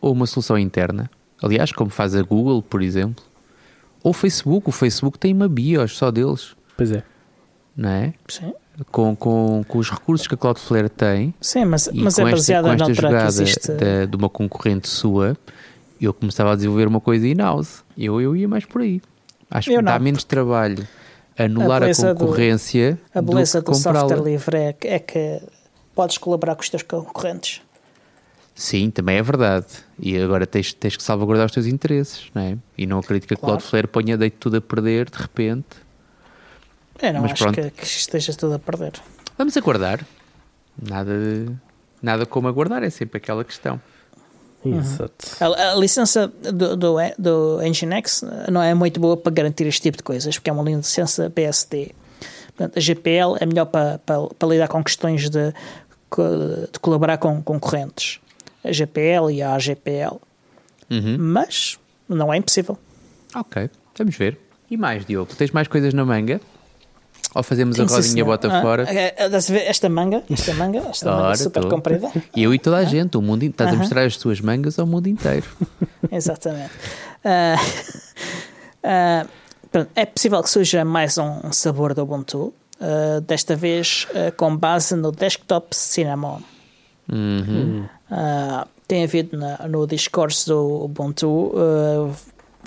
ou uma solução interna. Aliás, como faz a Google, por exemplo. Ou o Facebook. O Facebook tem uma BIOS só deles. Pois é. Não é? Sim. Com, com, com os recursos que a Cloudflare tem. Sim, mas, mas é baseada com esta jogada existe... de, de, uma concorrente sua, eu começava a desenvolver uma coisa in-house. Eu, eu ia mais por aí. Acho eu que não. dá menos trabalho anular a, a concorrência. Do, a beleza do, do software livre é, é que podes colaborar com os teus concorrentes. Sim, também é verdade. E agora tens, tens que salvaguardar os teus interesses, não é? E não acredito que a claro. Cloudflare ponha deito tudo a perder de repente. É, não Mas acho que, que esteja tudo a perder. Vamos aguardar. Nada, nada como aguardar, é sempre aquela questão. Exato. Uhum. A, a, licença do, do, do Nginx não é muito boa para garantir este tipo de coisas, porque é uma licença BSD. Portanto, a GPL é melhor para, para, para lidar com questões de, de colaborar com concorrentes. A GPL e a AGPL. Uhum. Mas não é impossível. Ok, vamos ver. E mais, Diogo? Tens mais coisas na manga? Ou fazemos a rodinha senhor. bota Ah, fora? ver esta manga, esta manga, esta manga Ora, super tô. comprida. E eu e toda a gente, o mundo, estás a Aham. mostrar as tuas mangas ao mundo inteiro. Exatamente. Ah, ah, pronto, é possível que surja mais um sabor do Ubuntu, ah, desta vez ah, com base no desktop Cinnamon. Uhum. Ah, tem havido na- no Discord do Ubuntu ah,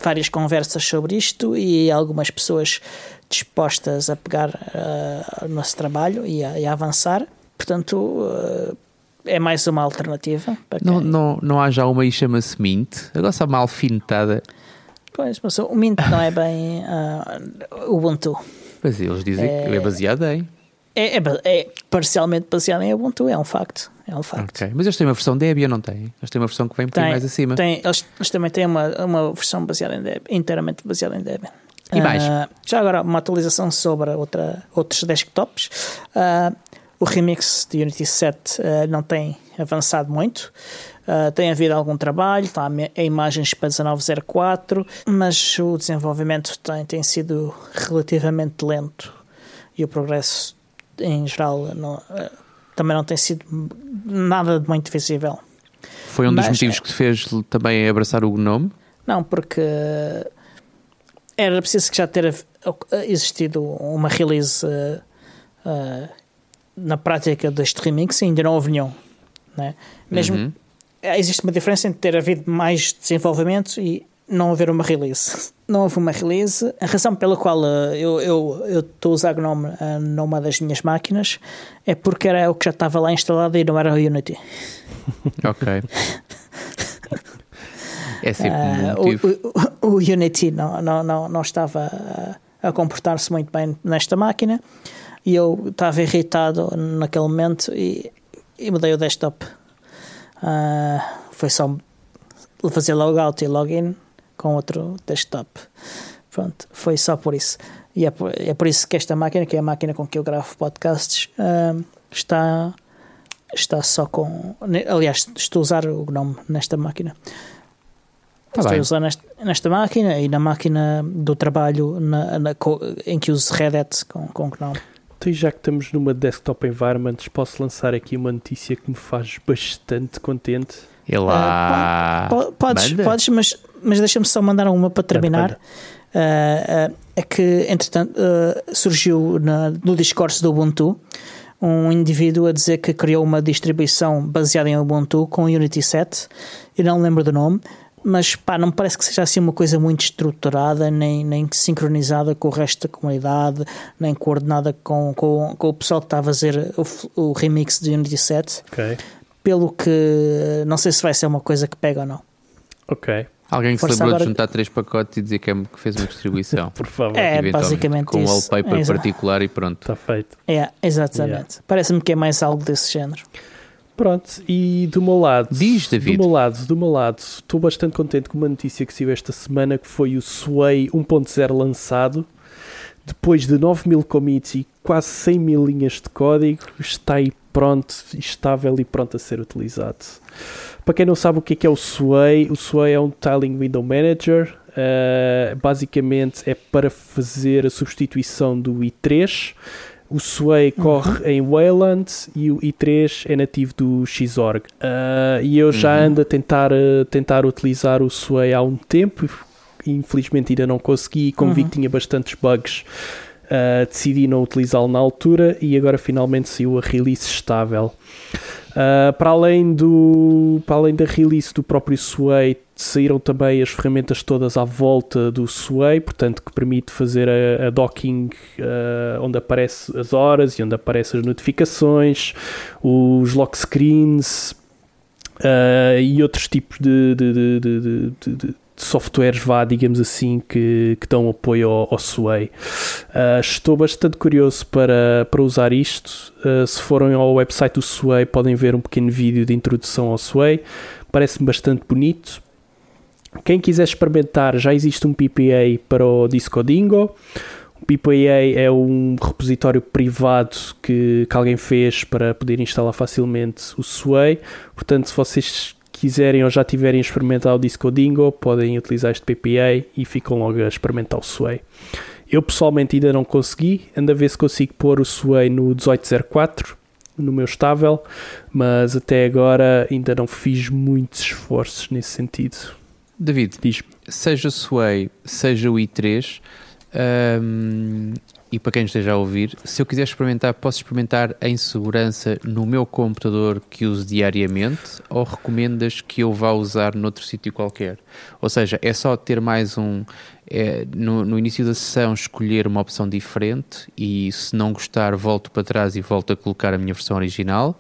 várias conversas sobre isto e algumas pessoas dispostas a pegar ah, o nosso trabalho e a, e a avançar. Portanto, ah, é mais uma alternativa. Não, quem- não, não há já uma que chama-se Mint? Agora está mal alfinetada. Pois, mas o Mint não é bem ah, Ubuntu. Mas eles dizem que é baseado em. É, é é parcialmente baseado em Ubuntu, é um facto. É um facto. Ok. Mas eles têm uma versão Debian, não têm? Eles têm uma versão que vem um bocadinho mais acima. tem- eles, eles também têm uma, uma versão baseada em Debian, inteiramente baseada em Debian. E mais? Ah, já agora, uma atualização sobre outra, outros desktops. Ah, o remix de Unity 7 ah, não tem avançado muito. Tem havido algum trabalho, está a imagens para 1904, mas o desenvolvimento tem, tem sido relativamente lento e o progresso em geral não- também não tem sido nada de muito visível. Foi um dos Mas- motivos que te fez também abraçar o Gnome? Não, porque era preciso que já ter existido uma release eh, eh, na prática deste remix e ainda não houve nenhum. Né? Mesmo Uhum. existe uma diferença entre ter havido mais desenvolvimento e não haver uma release. Não houve uma release. A razão pela qual eh, eu estou a usar GNOME eh, numa das minhas máquinas é porque era o que já estava lá instalado e não era o Unity. Ok. é sempre Ah, um motivo. o, o- o Unity não, não, não, não estava a, a comportar-se muito bem nesta máquina e eu estava irritado naquele momento e, e mudei o desktop. Ah, foi só fazer logout e login com outro desktop. Pronto, foi só por isso. E é por, é por isso que esta máquina, que é a máquina com que eu gravo podcasts, ah, está, está só com. Aliás, estou a usar o Gnome nesta máquina. Tá Estou bem. a usar nesta, nesta máquina e na máquina do trabalho na, na- em que uso Red Hat com, com GNOME. Então, e já que estamos numa desktop environment, posso lançar aqui uma notícia que me faz bastante contente. E lá. Po- podes, podes, mas, mas deixa-me só mandar uma para terminar. manda. Ah, ah, é que, entretanto, ah, surgiu na- no Discord do Ubuntu um indivíduo a dizer que criou uma distribuição baseada em Ubuntu com Unity 7. Eu não lembro do nome, mas pá, não me parece que seja assim uma coisa muito estruturada, nem, nem sincronizada com o resto da comunidade, nem coordenada com, com, com o pessoal que está a fazer o, o remix de Unity 7. Ok. Pelo que não sei se vai ser uma coisa que pega ou não. Ok. Alguém que se lembrou agora- de juntar três pacotes e dizer que, é- que fez uma distribuição. Por favor. É, basicamente Com um wallpaper É, particular e pronto. Está feito. É, exatamente. Parece-me que é mais algo desse género. Pronto, e do meu lado, Diz, David. do meu lado, do meu lado, estou bastante contente com uma notícia que saiu esta semana que foi o Sway 1.0 lançado. Depois de 9 mil commits e quase 100 mil linhas de código, está aí pronto, estável e pronto a ser utilizado. Para quem não sabe o que é, que é o Sway, o Sway é um Tiling Window Manager. Uh, basicamente é para fazer a substituição do i3. O Sway corre em Wayland e o i3 é nativo do Xorg. Uh, e eu já Uhum. ando a tentar, uh, tentar utilizar o Sway há um tempo. Infelizmente ainda não consegui. Como vi Uhum. que tinha bastantes bugs, uh, decidi não utilizá-lo na altura e agora finalmente saiu a release estável. Uh, para, além do, para além da release do próprio Sway, saíram também as ferramentas todas à volta do Sway, portanto que permite fazer a, a docking uh, onde aparecem as horas e onde aparecem as notificações, os lock screens e outros tipos de, de- de- de softwares, vá, digamos assim, que, que dão apoio ao, ao Sway. Uh, estou bastante curioso para, para usar isto. Uh, se forem ao website do Sway, podem ver um pequeno vídeo de introdução ao Sway. Parece-me bastante bonito. Quem quiser experimentar, já existe um PPA para o Disco Dingo. O O PPA é um repositório privado que, que alguém fez para poder instalar facilmente o Sway. Portanto, se vocês quiserem ou já tiverem experimentado o Disco Dingo, podem utilizar este PPA e ficam logo a experimentar o Sway. Eu pessoalmente ainda não consegui, ando a ver se consigo pôr o Sway no 1804 no meu estável, mas até agora ainda não fiz muitos esforços nesse sentido. David, seja o Sway, seja o i3, hum, e para quem esteja a ouvir, se eu quiser experimentar, posso experimentar em segurança no meu computador que uso diariamente ou recomendas que eu vá usar noutro sítio qualquer? Ou seja, é só ter mais um. é, no, no início da sessão, escolher uma opção diferente e se não gostar, volto para trás e volto a colocar a minha versão original?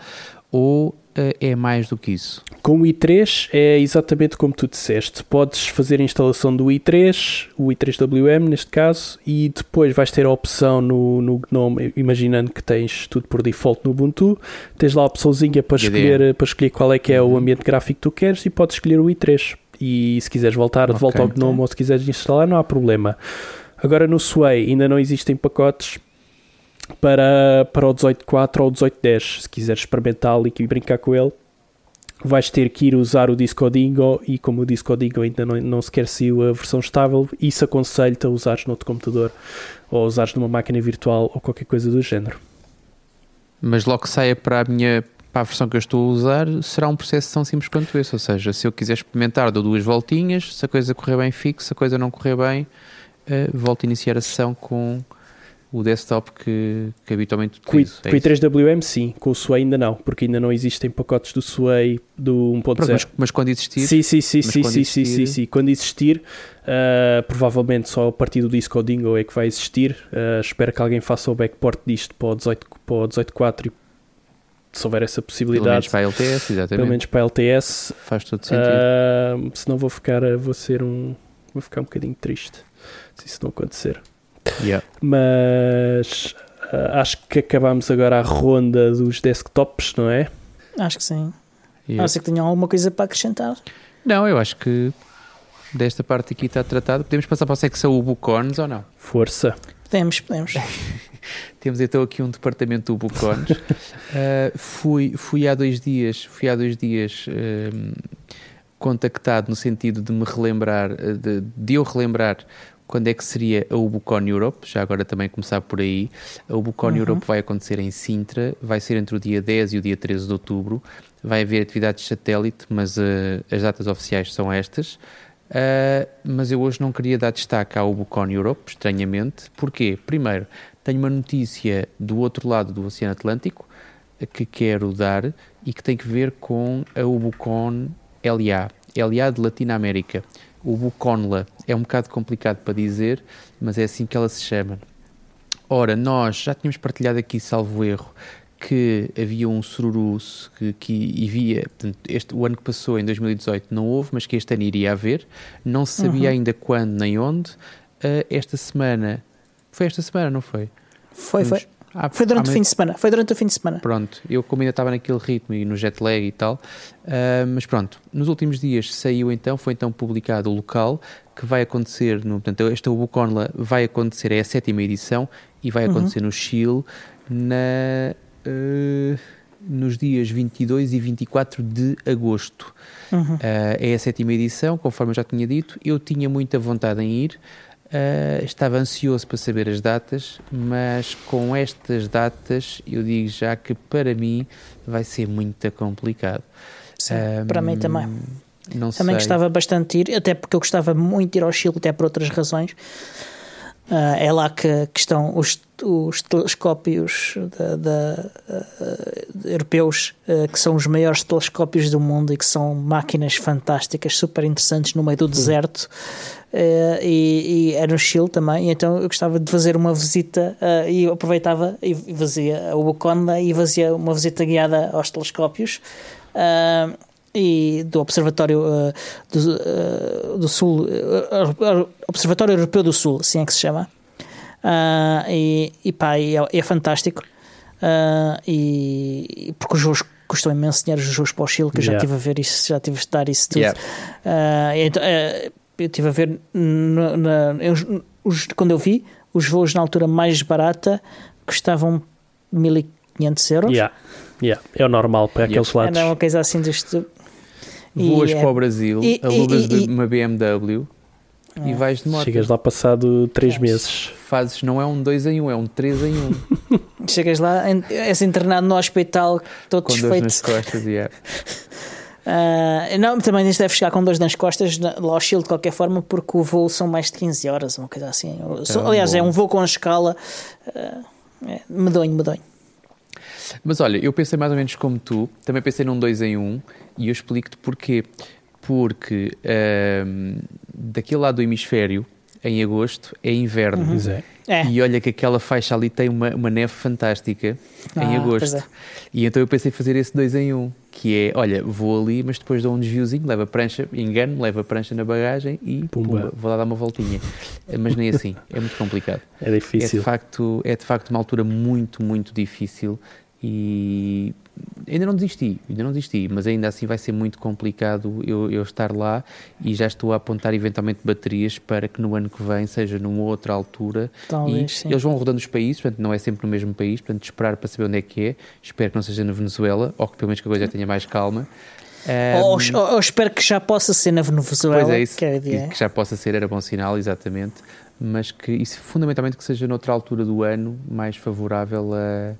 Ou eh, é mais do que isso? Com o i3 é exatamente como tu disseste. Podes fazer a instalação do i3, o i3WM neste caso, e depois vais ter a opção no, no GNOME, imaginando que tens tudo por default no Ubuntu, tens lá a opçãozinha para escolher, para escolher qual é que é o Uhum. ambiente gráfico que tu queres e podes escolher o i3. E se quiseres voltar de volta ao GNOME ou se quiseres instalar, não há problema. Agora no Sway ainda não existem pacotes para, para o 18.4 ou o 18.10. Se quiseres experimentá-lo e brincar com ele, vais ter que ir usar o Disco Dingo e como o Disco Dingo ainda não, não sequer saiu a versão estável, isso aconselho-te a usares noutro computador ou usares numa máquina virtual ou qualquer coisa do género. Mas logo que saia para a minha para a versão que eu estou a usar, será um processo tão simples quanto esse. Ou seja, se eu quiser experimentar, dou duas voltinhas, se a coisa correr bem, fico, se a coisa não correr bem, eh, volto a iniciar a sessão com o desktop que, que habitualmente Com utilizo. É com o isso. i3WM sim, com o Sway ainda não, porque ainda não existem pacotes do Sway do Pronto, 1.0. mas, mas quando existir, Sim, sim, sim, sim, sim, sim, existir- sim, sim. Quando existir, ah, provavelmente só a partir do Disco Dingo é que vai existir. Ah, espero que alguém faça o backport disto para o 18 para o 18.4 e se houver essa pelo menos possibilidade, para a LTS, exatamente. pelo menos para a LTS, Faz todo sentido. ah, senão vou ficar, vou ser um, vou ficar um bocadinho triste se isso não acontecer. Yeah. Mas ah, acho que acabamos agora a ronda dos desktops, não é? Acho que sim. A Yeah. não ser que tenham alguma coisa para acrescentar. Não, eu acho que desta parte aqui está tratado. Podemos passar para a secção Ubucones ou não? Força. Podemos, podemos. Temos então aqui um departamento do Bucones. Uh, fui, fui há dois dias, fui há dois dias um, contactado no sentido de me relembrar, uh, de, de eu relembrar quando é que seria a Ubucon Europe, já agora também começar por aí. A Ubucon Uhum. Europe vai acontecer em Sintra, vai ser entre o dia 10 e o dia 13 de outubro. Vai haver atividades de satélite, mas uh, as datas oficiais são estas. Uh, mas eu hoje não queria dar destaque à Ubucon Europe, estranhamente. Porquê? Primeiro, tenho uma notícia do outro lado do Oceano Atlântico eh, que quero dar e que tem que ver com a Ubucon LA, LA de Latinoamérica. Ubuconla é um bocado complicado para dizer, mas é assim que ela se chama. Ora, nós já tínhamos partilhado aqui, salvo erro, que havia um sururu que, que havia, portanto, este, o ano que passou, em 2018, não houve, mas que este ano iria haver. Não se sabia Uhum. ainda quando nem onde. Uh, esta semana, foi esta semana, não foi? Foi, foi. Ah, Foi durante o fim de semana. Foi durante o fim de semana. Pronto, eu como ainda estava naquele ritmo e no jet lag e tal, ah, mas pronto, nos últimos dias saiu então, foi então publicado o local que vai acontecer, no, portanto, esta Ubuconla vai acontecer, é a sétima edição e vai Uhum. acontecer no Chile na, ah, nos dias 22 e 24 de agosto. Uhum. Ah, é a sétima edição, conforme eu já tinha dito. Eu tinha muita vontade em ir, ah, estava ansioso para saber as datas, mas com estas datas eu digo já que para mim vai ser muito complicado. Sim, Ah, para mim também. Não Também sei. gostava bastante de ir, até porque eu gostava muito de ir ao Chile, até por outras razões. Ah, é lá que, que estão os, os telescópios da- da, ah, europeus, ah, que são os maiores telescópios do mundo e que são máquinas fantásticas, super interessantes no meio do deserto. Ah, e, e é no Chile também, então eu gostava de fazer uma visita ah, e aproveitava e fazia o Buconda e fazia uma visita guiada aos telescópios. Ah, e do Observatório uh, do, uh, do Sul, uh, Observatório Europeu do Sul, assim é que se chama. Uh, e, e pá, e é, é fantástico. Uh, e, e porque os jogos custam imenso dinheiro, os jogos para o Chile, que eu já estive a ver isso, já tive a estudar isso tudo. Yeah. Uh, então, eu estive a ver no- na, eu- os- quando eu vi os voos na altura mais barata custavam 1500 euros. Yeah. Yeah. É o normal para aqueles Era lados. uma coisa assim deste. Voas E, para o é- Brasil, e- alugas e- e- uma BMW e vais de moto. Chegas lá passado 3 É. meses. Fazes, não é um 2 em 1, um, é um 3 em 1, um, Chegas lá, és internado no hospital, todo com dores nas desfeito. costas. Yeah. Ah, não, também isto deve chegar com dores nas costas, lá ao Chile de qualquer forma, porque o voo são mais de 15 horas, uma coisa assim. Tá aliás, bom. é um voo com escala. ah, é, medonho, medonho. Mas olha, eu pensei mais ou menos como tu, também pensei num 2 em 1 um, e eu explico-te porquê. Porque ahm, daquele lado do hemisfério, em agosto, é inverno. Pois é. É, E olha que aquela faixa ali tem uma, uma neve fantástica em Ah, agosto. pois é. E então eu pensei em fazer esse 2 em 1, um, que é, olha, vou ali, mas depois dou um desviozinho, levo a prancha, engano, levo a prancha na bagagem e Pumba. pumba, vou lá dar uma voltinha. Mas nem assim, é muito complicado. É É de, difícil. facto, é de facto uma altura muito, muito difícil e ainda não desisti, ainda não desisti, mas ainda assim vai ser muito complicado eu, eu estar lá e já estou a apontar eventualmente baterias para que no ano que vem seja numa outra altura talvez, e sim. eles vão rodando os países, portanto não é sempre no mesmo país, portanto esperar para saber onde é que é, espero que não seja na Venezuela ou que pelo menos que a coisa já tenha mais calma. Ou, Ahm, ou- ou espero que já possa ser na Venezuela. Pois é isso, que que já possa ser, era bom sinal, exatamente, mas que isso fundamentalmente que seja noutra altura do ano mais favorável a,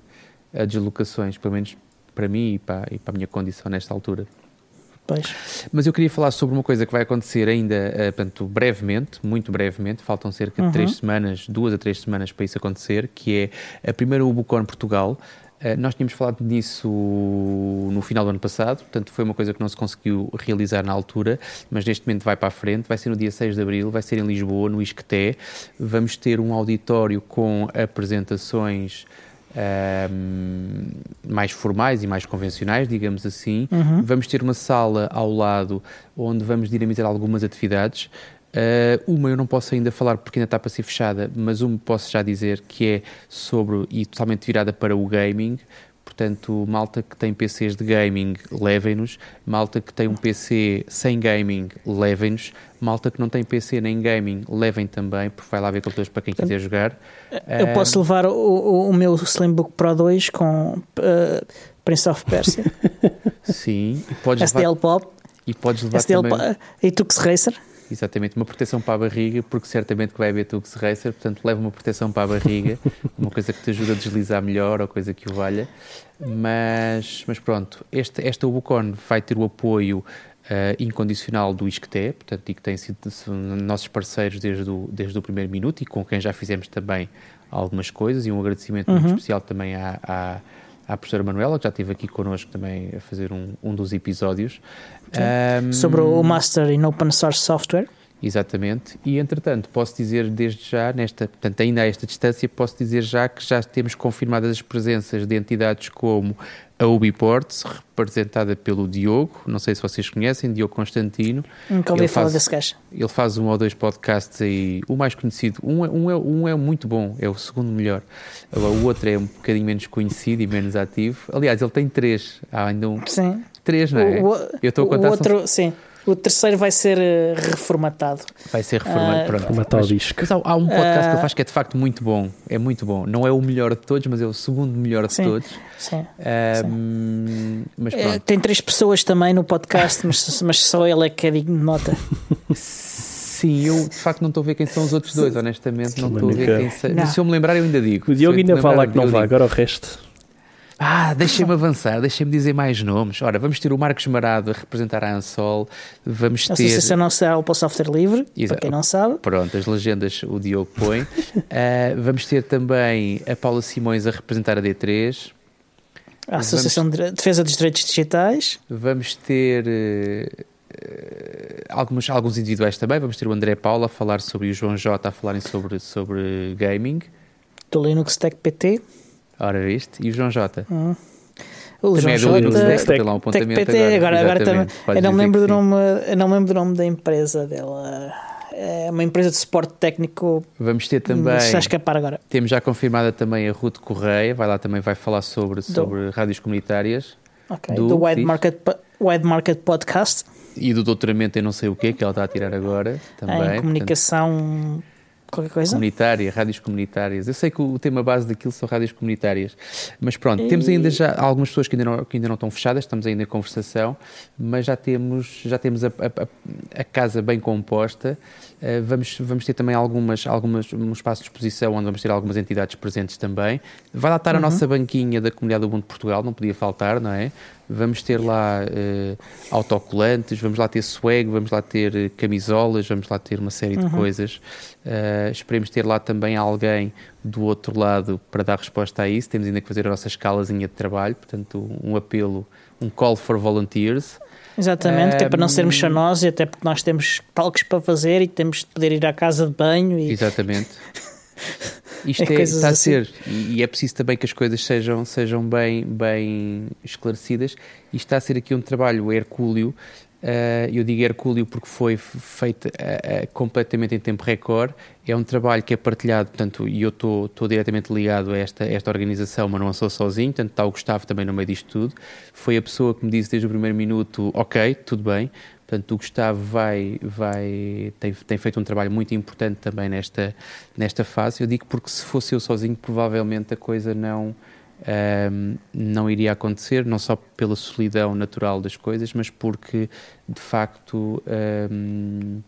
a deslocações, pelo menos para mim e para, e para a minha condição nesta altura. Pois. Mas eu queria falar sobre uma coisa que vai acontecer ainda, eh, portanto, brevemente, muito brevemente, faltam cerca de Uhum. três semanas, duas a três semanas para isso acontecer, que é a primeira Ubucon Portugal. Eh, nós tínhamos falado disso no final do ano passado, portanto foi uma coisa que não se conseguiu realizar na altura, mas neste momento vai para a frente, vai ser no dia 6 de Abril, vai ser em Lisboa, no Isqueté. Vamos ter um auditório com apresentações ahm, mais formais e mais convencionais, digamos assim. Uhum. Vamos ter uma sala ao lado onde vamos dinamizar algumas atividades. Ah, uma eu não posso ainda falar porque ainda está para ser fechada, mas uma posso já dizer que é sobre e totalmente virada para o gaming. Portanto, malta que tem PCs de gaming, levem-nos. Malta que tem um PC sem gaming, levem-nos. Malta que não tem PC nem gaming, levem também, porque vai lá ver computadores para quem quiser jogar. Eu posso levar o, o, meu Slimbook Pro 2 com uh, Prince of Persia, Sim, podes SDL levar, Pop, e podes levar SDL também... Pop e Tux Racer. Exatamente, uma proteção para a barriga, porque certamente que vai haver Tux Racer, portanto leva uma proteção para a barriga, uma coisa que te ajuda a deslizar melhor ou coisa que o valha. Mas, mas pronto, este, esta Ubucon vai ter o apoio eh, incondicional do Isqueté, portanto, e que tem sido nossos parceiros desde o, desde o primeiro minuto e com quem já fizemos também algumas coisas, e um agradecimento muito especial também à, à, à professora Manuela, que já esteve aqui connosco também a fazer um, um dos episódios. Ahm, Sobre o Master in Open Source Software. Exatamente. E entretanto, posso dizer desde já, nesta, portanto, ainda a esta distância, posso dizer já que já temos confirmadas as presenças de entidades como a Ubiports, representada pelo Diogo, não sei se vocês conhecem, Diogo Constantino. Nunca ouvi Ele falar faz- desse gajo. Ele faz um ou dois podcasts aí, o mais conhecido, um é, um é, um é muito bom, é o segundo melhor. Agora, o outro é um bocadinho menos conhecido e menos ativo. Aliás, ele tem três, há ainda um, Sim. três, não é? O, o- Eu estou a o contar, são- outro, sim. O terceiro vai ser eh, reformatado. vai ser reformado. Ah, pronto. Formatar o Mas- disco. Mas há, há um podcast que Ah. ele faz que é de facto muito bom. É muito bom. Não é o melhor de todos, mas é o segundo melhor de Sim. todos. Sim. Ahm, mas Eh, pronto. tem três pessoas também no podcast, mas, mas só ele é que é digno de nota. Sim, eu de facto não estou a ver quem são os outros dois, honestamente. Não estou a ver quem são. Se eu me lembrar, eu ainda digo. O Diogo eu ainda vai lá que não eu vai, agora o resto. Ah, deixem-me avançar, deixem-me dizer mais nomes. Ora, vamos ter o Marcos Marado a representar a Ansol. Vamos A ter. Associação Nacional para o Software Livre, Exato. para quem não sabe. Pronto, as legendas o Diogo põe. Ah, vamos ter também a Paula Simões a representar a D3. A Associação de Defesa dos Direitos Digitais. Vamos ter eh, eh, alguns, alguns individuais também. Vamos ter o André Paula a falar sobre e o João J a falarem sobre, sobre gaming. Do Linux Tech PT. Ora, viste? E o João J. O Também é do João Linux tem lá um apontamento PT, agora, agora também. Eu não, lembro que do nome, eu não lembro do nome da empresa dela. É uma empresa de suporte técnico. Vamos ter também, está a escapar agora. temos já confirmada também a Ruth Correia, vai lá também vai falar sobre, sobre rádios comunitárias Ok. Do- Do, Wide, diz? Market, Wide Market Podcast. e do doutoramento em não sei o quê, que ela está a tirar agora também. em portanto, comunicação qualquer coisa. Comunitária, rádios comunitárias. Eu sei que o tema base daquilo são rádios comunitárias, mas pronto, e... temos ainda já algumas pessoas que ainda, não, que ainda não estão fechadas, estamos ainda em conversação, mas já temos, já temos a, a, a casa bem composta. Uh, vamos, vamos ter também algumas, algumas, um espaço de exposição onde vamos ter algumas entidades presentes também. Vai lá estar uhum. a nossa banquinha da Comunidade do Mundo de Portugal, não podia faltar, não é? Vamos ter lá uh, autocolantes, vamos lá ter swag, vamos lá ter uh, camisolas, vamos lá ter uma série de uhum. coisas. Uh, esperemos ter lá também alguém do outro lado para dar resposta a isso. Temos ainda que fazer a nossa escalazinha de trabalho, portanto, um apelo, um call for volunteers. Exatamente, que é para não sermos só nós e até porque nós temos palcos para fazer e temos de poder ir à casa de banho. E... Exatamente. Isto é, é está a ser, assim. e é preciso também que as coisas sejam, sejam bem, bem esclarecidas. Isto está a ser aqui um trabalho hercúleo. Uh, eu digo hercúleo porque foi feito uh, uh, completamente em tempo recorde. É um trabalho que é partilhado, portanto, e eu estou diretamente ligado a esta, esta organização, mas não sou sozinho, portanto, está o Gustavo também no meio disto tudo. Foi a pessoa que me disse desde o primeiro minuto: Ok, tudo bem, Portanto, o Gustavo vai, vai, tem, tem feito um trabalho muito importante também nesta, nesta fase. Eu digo porque se fosse eu sozinho, provavelmente a coisa não, um, não iria acontecer, não só pela solidão natural das coisas, mas porque, de facto, um,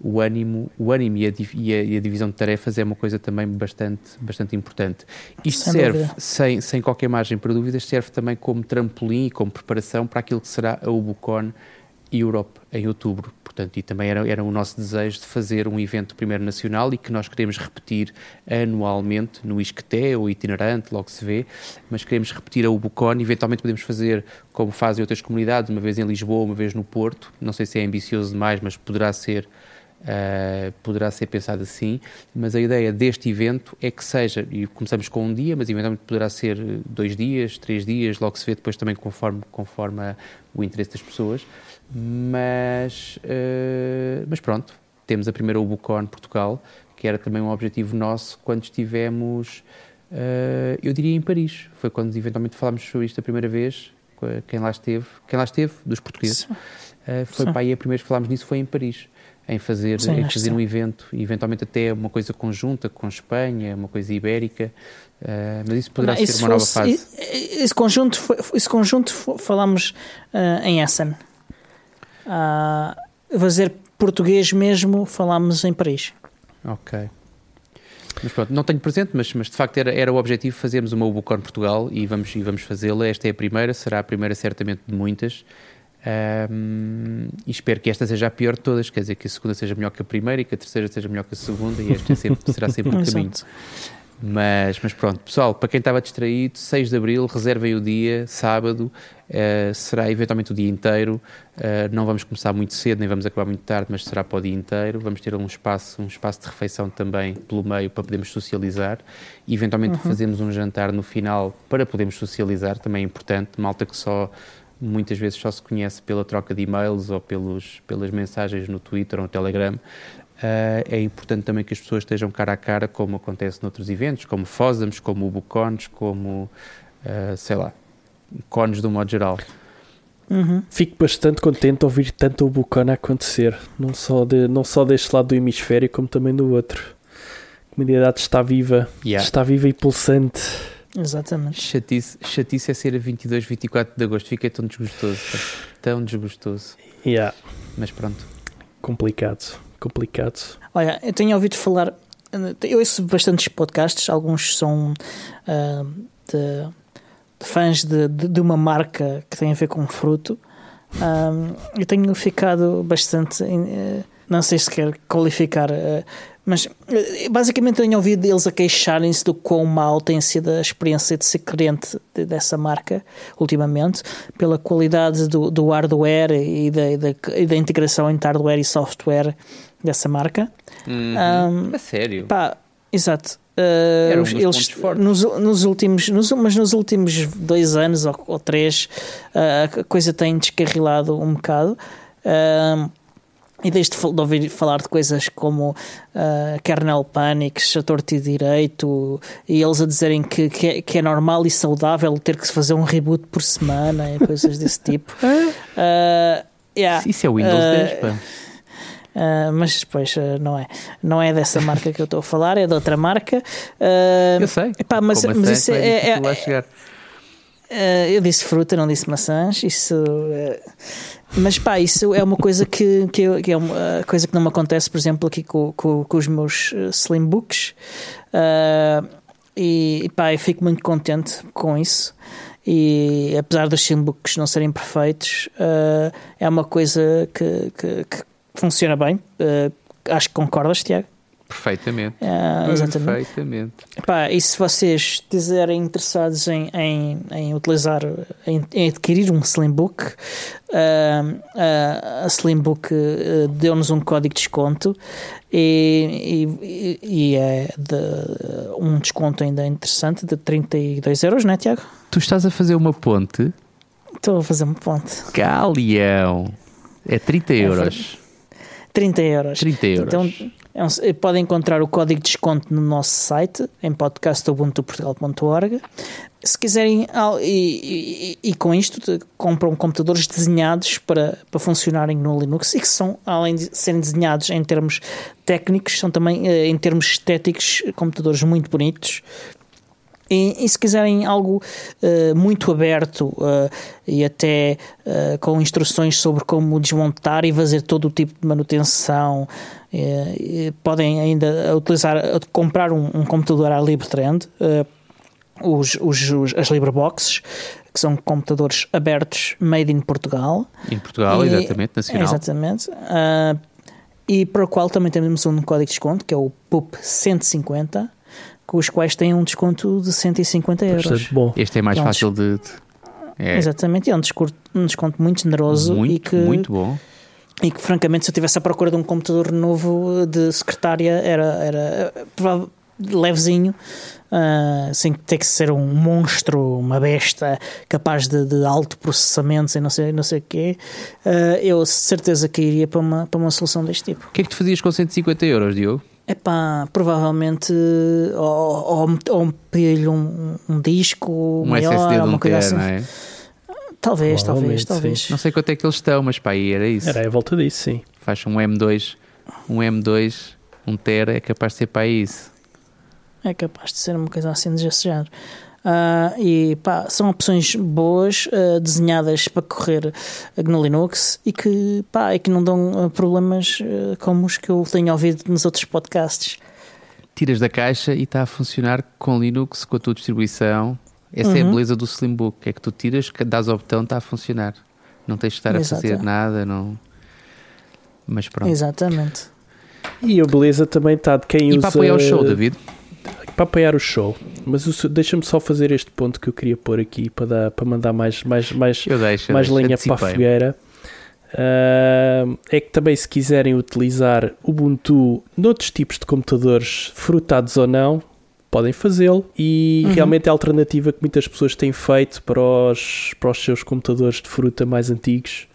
o ânimo, o ânimo e a, e, a, e a, divisão de tarefas é uma coisa também bastante, bastante importante. Isto sem serve, sem, sem qualquer margem para dúvidas, serve também como trampolim e como preparação para aquilo que será a Ubucon Europe em outubro. Portanto, e também era, era o nosso desejo de fazer um evento primeiro nacional e que nós queremos repetir anualmente no Isqueté ou itinerante, logo se vê, mas queremos repetir a Ubucon. Eventualmente podemos fazer como fazem outras comunidades, uma vez em Lisboa, uma vez no Porto. Não sei se é ambicioso demais, mas poderá ser Uh, poderá ser pensado assim, mas a ideia deste evento é que seja, e começamos com um dia, mas eventualmente poderá ser dois dias, três dias, logo se vê depois também conforme, conforme a, o interesse das pessoas, mas, uh, mas pronto, temos a primeira Ubucon Portugal, que era também um objetivo nosso quando estivemos, uh, eu diria em Paris, foi quando eventualmente falámos sobre isto a primeira vez, quem lá esteve, quem lá esteve, dos portugueses, foi sim. para aí a primeira vez que falámos nisso foi em Paris em fazer, sim, em fazer um evento, eventualmente até uma coisa conjunta com Espanha, uma coisa ibérica, uh, mas isso poderá não, ser uma fosse, nova fase. Esse conjunto, esse conjunto falámos uh, em Essen. Uh, fazer português mesmo, falámos em Paris. Ok. Mas pronto, não tenho presente, mas, mas de facto era, era o objetivo fazermos uma Ubucon Portugal e vamos, e vamos fazê-la. Esta é a primeira, será a primeira certamente de muitas. Um, e espero que esta seja a pior de todas, quer dizer, que a segunda seja melhor que a primeira e que a terceira seja melhor que a segunda, e esta é sempre, será sempre o caminho. Mas, mas pronto, pessoal, para quem estava distraído, 6 de Abril, reservem o dia, sábado, uh, será eventualmente o dia inteiro. Uh, não vamos começar muito cedo, nem vamos acabar muito tarde, mas será para o dia inteiro. Vamos ter um espaço, um espaço de refeição também pelo meio para podermos socializar. E eventualmente uhum. fazemos um jantar no final para podermos socializar, também é importante. Malta que só muitas vezes só se conhece pela troca de e-mails ou pelos, pelas mensagens no Twitter ou no Telegram. Uh, é importante também que as pessoas estejam cara a cara, como acontece noutros eventos, como FOSAMs, como Ubucons, como, uh, sei lá, cones um modo geral. Uhum. Fico bastante contente de ouvir tanto o Bucon a acontecer, não só, de, não só deste lado do hemisfério, como também do outro. A comunidade está viva, yeah. está viva e pulsante. Exatamente. Chatice, chatice é ser a 22, 24 de agosto. Fiquei tão desgostoso. Tão desgostoso. Yeah. Mas pronto. Complicado. Complicado. Olha, eu tenho ouvido falar. Eu ouço bastantes podcasts. Alguns são uh, de, de, fãs de, de, de, uma marca que tem a ver com fruto. Um, eu tenho ficado bastante. Uh, não sei se quer qualificar. Uh, mas basicamente tenho ouvido eles a queixarem-se do quão mal tem sido a experiência de ser cliente dessa marca ultimamente, pela qualidade do, do hardware e da, e, da, e da, integração entre hardware e software dessa marca. Uhum. Um, a sério? Pá, exato. Uh, eles nos, nos, últimos nos, mas nos últimos dois anos ou, ou três uh, a coisa tem descarrilado um bocado uh, e desde de ouvir falar de coisas como uh, kernel panics, a torto e direito, e eles a dizerem que, que é, que, é, normal e saudável ter que se fazer um reboot por semana e coisas desse tipo. Uh, yeah, Isso é o Windows uh, 10, pá. Uh, mas depois uh, não é. Não é dessa marca que eu estou a falar, é de outra marca. Uh, eu sei. Epá, mas, Como mas assim? isso É é. é, é eu disse fruta, não disse maçãs. Isso. é, mas pá, isso é uma coisa que, que, eu- que é uma coisa que não me acontece, por exemplo, aqui com, com, com os meus Slim Books. E pá, eu fico muito contente com isso. E apesar dos Slim Books não serem perfeitos, uh, é uma coisa que, que, que funciona bem. Uh, acho que concordas, Tiago? Perfeitamente. Uh, exatamente. Perfeitamente. Pá, e se vocês estiverem interessados em, em, em utilizar, em, em adquirir um Slimbook, ah, ah, a Slimbook ah, deu-nos um código de desconto e, e, e é de, um desconto ainda interessante de 32 euros, não é, Tiago? Tu estás a fazer uma ponte. Estou a fazer um ponto. Galeão. É 30 euros. 30 euros. 30 euros. Então, é um- podem encontrar o código de desconto no nosso site, em podcastubuntuportugal.org. Se quiserem, e, e- e com isto, compram computadores desenhados para, para funcionarem no Linux e que são, além de serem desenhados em termos técnicos, são também, eh, em termos estéticos, computadores muito bonitos. E, e se quiserem algo eh, muito aberto eh, e até eh, com instruções sobre como desmontar e fazer todo o tipo de manutenção, podem ainda utilizar, comprar um, um computador à LibreTrend, os, os, os- as LibreBoxes, que são computadores abertos made in Portugal. Em Portugal, E- exatamente, nacional. Exatamente. E para o qual também temos um código de desconto, que é o PUP 150, com os quais têm um desconto de 150 euros. Bastante bom. Este é mais É um fácil de. de- É Exatamente, é um desconto, um desconto muito generoso e, muito, que, muito bom. e que, francamente, se eu tivesse à procura de um computador novo de secretária, era, era levezinho, ah, sem ter que ser um monstro, uma besta capaz de, de alto processamento e não sei, não sei o quê, ah, eu certeza que iria para uma, para uma solução deste tipo. O que é que tu fazias com 150 euros, Diogo? Epá, provavelmente ou, ou, ou pedir-lhe um, um disco Um maior, SSD de um uma coisa assim. não é? Talvez, talvez, Provavelmente, talvez. Não sei quanto é que eles estão, mas pá, aí era isso. Era a volta disso, sim. Faz um M2, um M2, um Tera, é capaz de ser para isso. É capaz de ser uma coisa assim desse género. Ah, e pá, são opções boas, ah, desenhadas para correr no Linux e que, pá, e que não dão ah, problemas como os que eu tenho ouvido nos outros podcasts. Tiras da caixa e está a funcionar com Linux, com a tua distribuição. Essa é a Uhum. beleza do Slimbook, é que tu tiras, dás ao botão, está a funcionar. Não tens de estar a Exato. fazer nada, não. Mas pronto. Exatamente. E a beleza também está de quem E usa... para apoiar o show, David? Para apoiar o show. Mas deixa-me só fazer este ponto que eu queria pôr aqui para, dar, para mandar mais, mais, mais, Eu deixo. eu mais deixo, lenha para a antecipei. fogueira. Ah, é que também se quiserem utilizar Ubuntu noutros tipos de computadores, frutados ou não, podem fazê-lo e Uhum. realmente é a alternativa que muitas pessoas têm feito para os, para os seus computadores de fruta mais antigos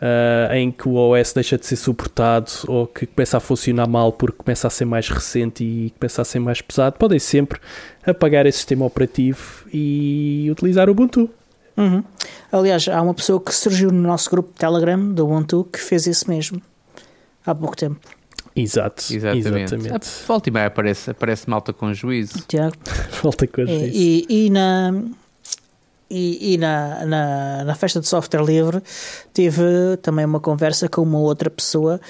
ah, em que o OS deixa de ser suportado ou que começa a funcionar mal porque começa a ser mais recente e começa a ser mais pesado, podem sempre apagar esse sistema operativo e utilizar o Ubuntu. Uhum. Aliás, há uma pessoa que surgiu no nosso grupo de Telegram do Ubuntu que fez isso mesmo há pouco tempo. Exato, Exatamente. exatamente. Volta e meia aparece, aparece malta com juízo. Tiago. Falta coisa E, e, e na, e, e na, na, na festa de software livre tive também uma conversa com uma outra pessoa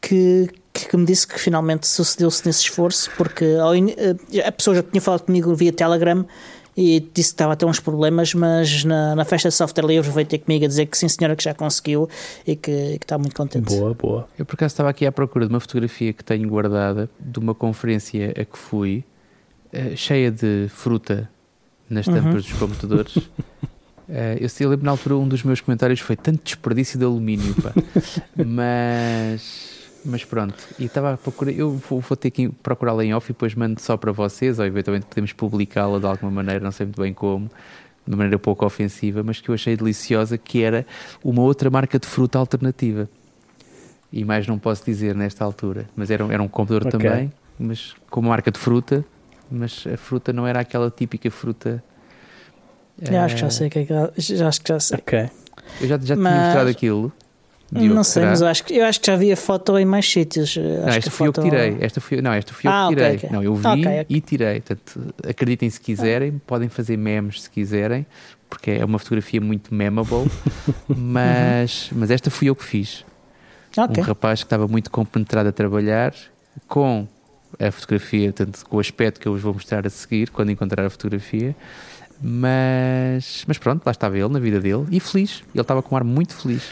que, que me disse que finalmente sucedeu-se nesse esforço, porque ao in- eh, a pessoa já tinha falado comigo via Telegram e disse que estava a ter uns problemas, mas na, na festa de software livre veio ter comigo a dizer que sim senhora que já conseguiu e que, que está muito contente. Boa, boa. Eu por acaso estava aqui à procura de uma fotografia que tenho guardada de uma conferência a que fui, eh, cheia de fruta nas Uhum. tampas dos computadores. Eh, eu, sei- lembro na altura um dos meus comentários foi tanto desperdício de alumínio, pá. mas, mas pronto. E estava a procurar, eu vou, vou ter que procurá-la em off e depois mando só para vocês, ou eventualmente podemos publicá-la de alguma maneira, não sei muito bem como, de maneira pouco ofensiva, mas que eu achei deliciosa, que era uma outra marca de fruta alternativa. E mais não posso dizer nesta altura. Mas era, um- era um computador Ok. também, mas com uma marca de fruta, mas a fruta não era aquela típica fruta. Já acho que já eh, sei o que é que já acho que já sei. Ok. Eu já, já tinha Mas- mostrado aquilo. Diogo, não sei, será? mas eu acho, que, eu acho que já vi a foto em mais sítios. Não, esta fui foto... eu que tirei. Esta fui, não, esta fui eu ah, que tirei. Okay, okay. Não, eu vi okay, okay. e tirei. Portanto, acreditem se quiserem, ah. podem fazer memes se quiserem, porque é uma fotografia muito memable, mas, mas esta fui eu que fiz. Um rapaz que estava muito compenetrado a trabalhar com a fotografia, tanto com o aspecto que eu vos vou mostrar a seguir, quando encontrar a fotografia. Mas, mas pronto, lá estava ele na vida dele e feliz. Ele estava com um ar muito feliz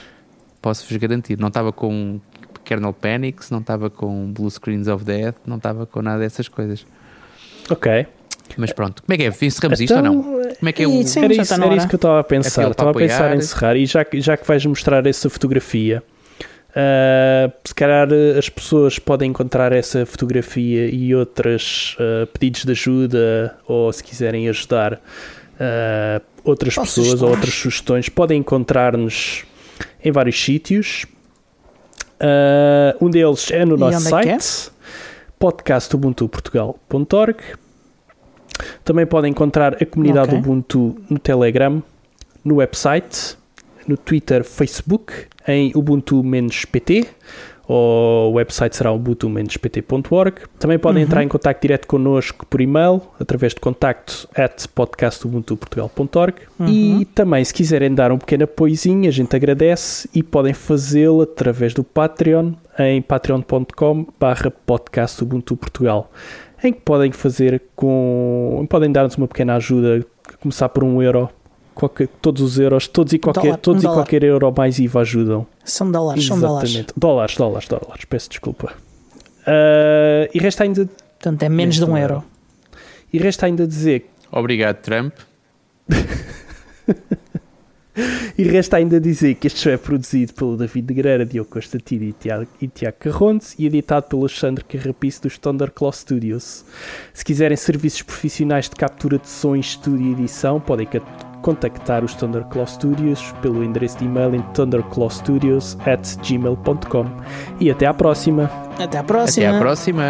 posso-vos garantir. Não estava com Kernel Panics, não estava com Blue Screens of Death, não estava com nada dessas coisas. Ok. Mas pronto, como é que é? Encerramos então, isto ou não? Então, como é que é o... Sim, era, isso, era isso que eu estava a pensar. É estava a pensar em encerrar e já, já que vais mostrar essa fotografia, uh, se calhar as pessoas podem encontrar essa fotografia e outros uh, pedidos de ajuda ou se quiserem ajudar uh, outras pessoas ou outras sugestões, podem encontrar-nos em vários sítios. Um deles é no e nosso site, é? podcastubuntuportugal.org. Também podem encontrar a comunidade okay. Ubuntu no Telegram, no website, no Twitter, Facebook, em Ubuntu-PT o website será ubuntu-pt.org. Também podem uhum. entrar em contato direto connosco por e-mail, através de contacto at podcastubuntuportugal.org uhum. e também se quiserem dar um pequeno apoiozinho, a gente agradece e podem fazê-lo através do Patreon em patreon.com barra podcastubuntuportugal em que podem fazer com... podem dar-nos uma pequena ajuda, começar por um euro qualquer, todos os euros, todos e qualquer, dólar, todos um e qualquer euro mais IVA ajudam. São dólares, Exatamente. são dólares. Dólares, dólares, dólares, peço desculpa. Uh, e resta ainda. Portanto, é menos de um euro. E resta ainda dizer. Obrigado, Trump. e resta ainda dizer que este show é produzido pelo David Guerreira, Diogo Constantino e Tiago, e Tiago e editado pelo Alexandre Carrapice dos Thunderclaw Studios. Se quiserem serviços profissionais de captura de som, estúdio e edição, podem contactar os Thunderclaw Studios pelo endereço de e-mail em thunderclawstudios@gmail.com e até à próxima. Até à próxima. Até à próxima.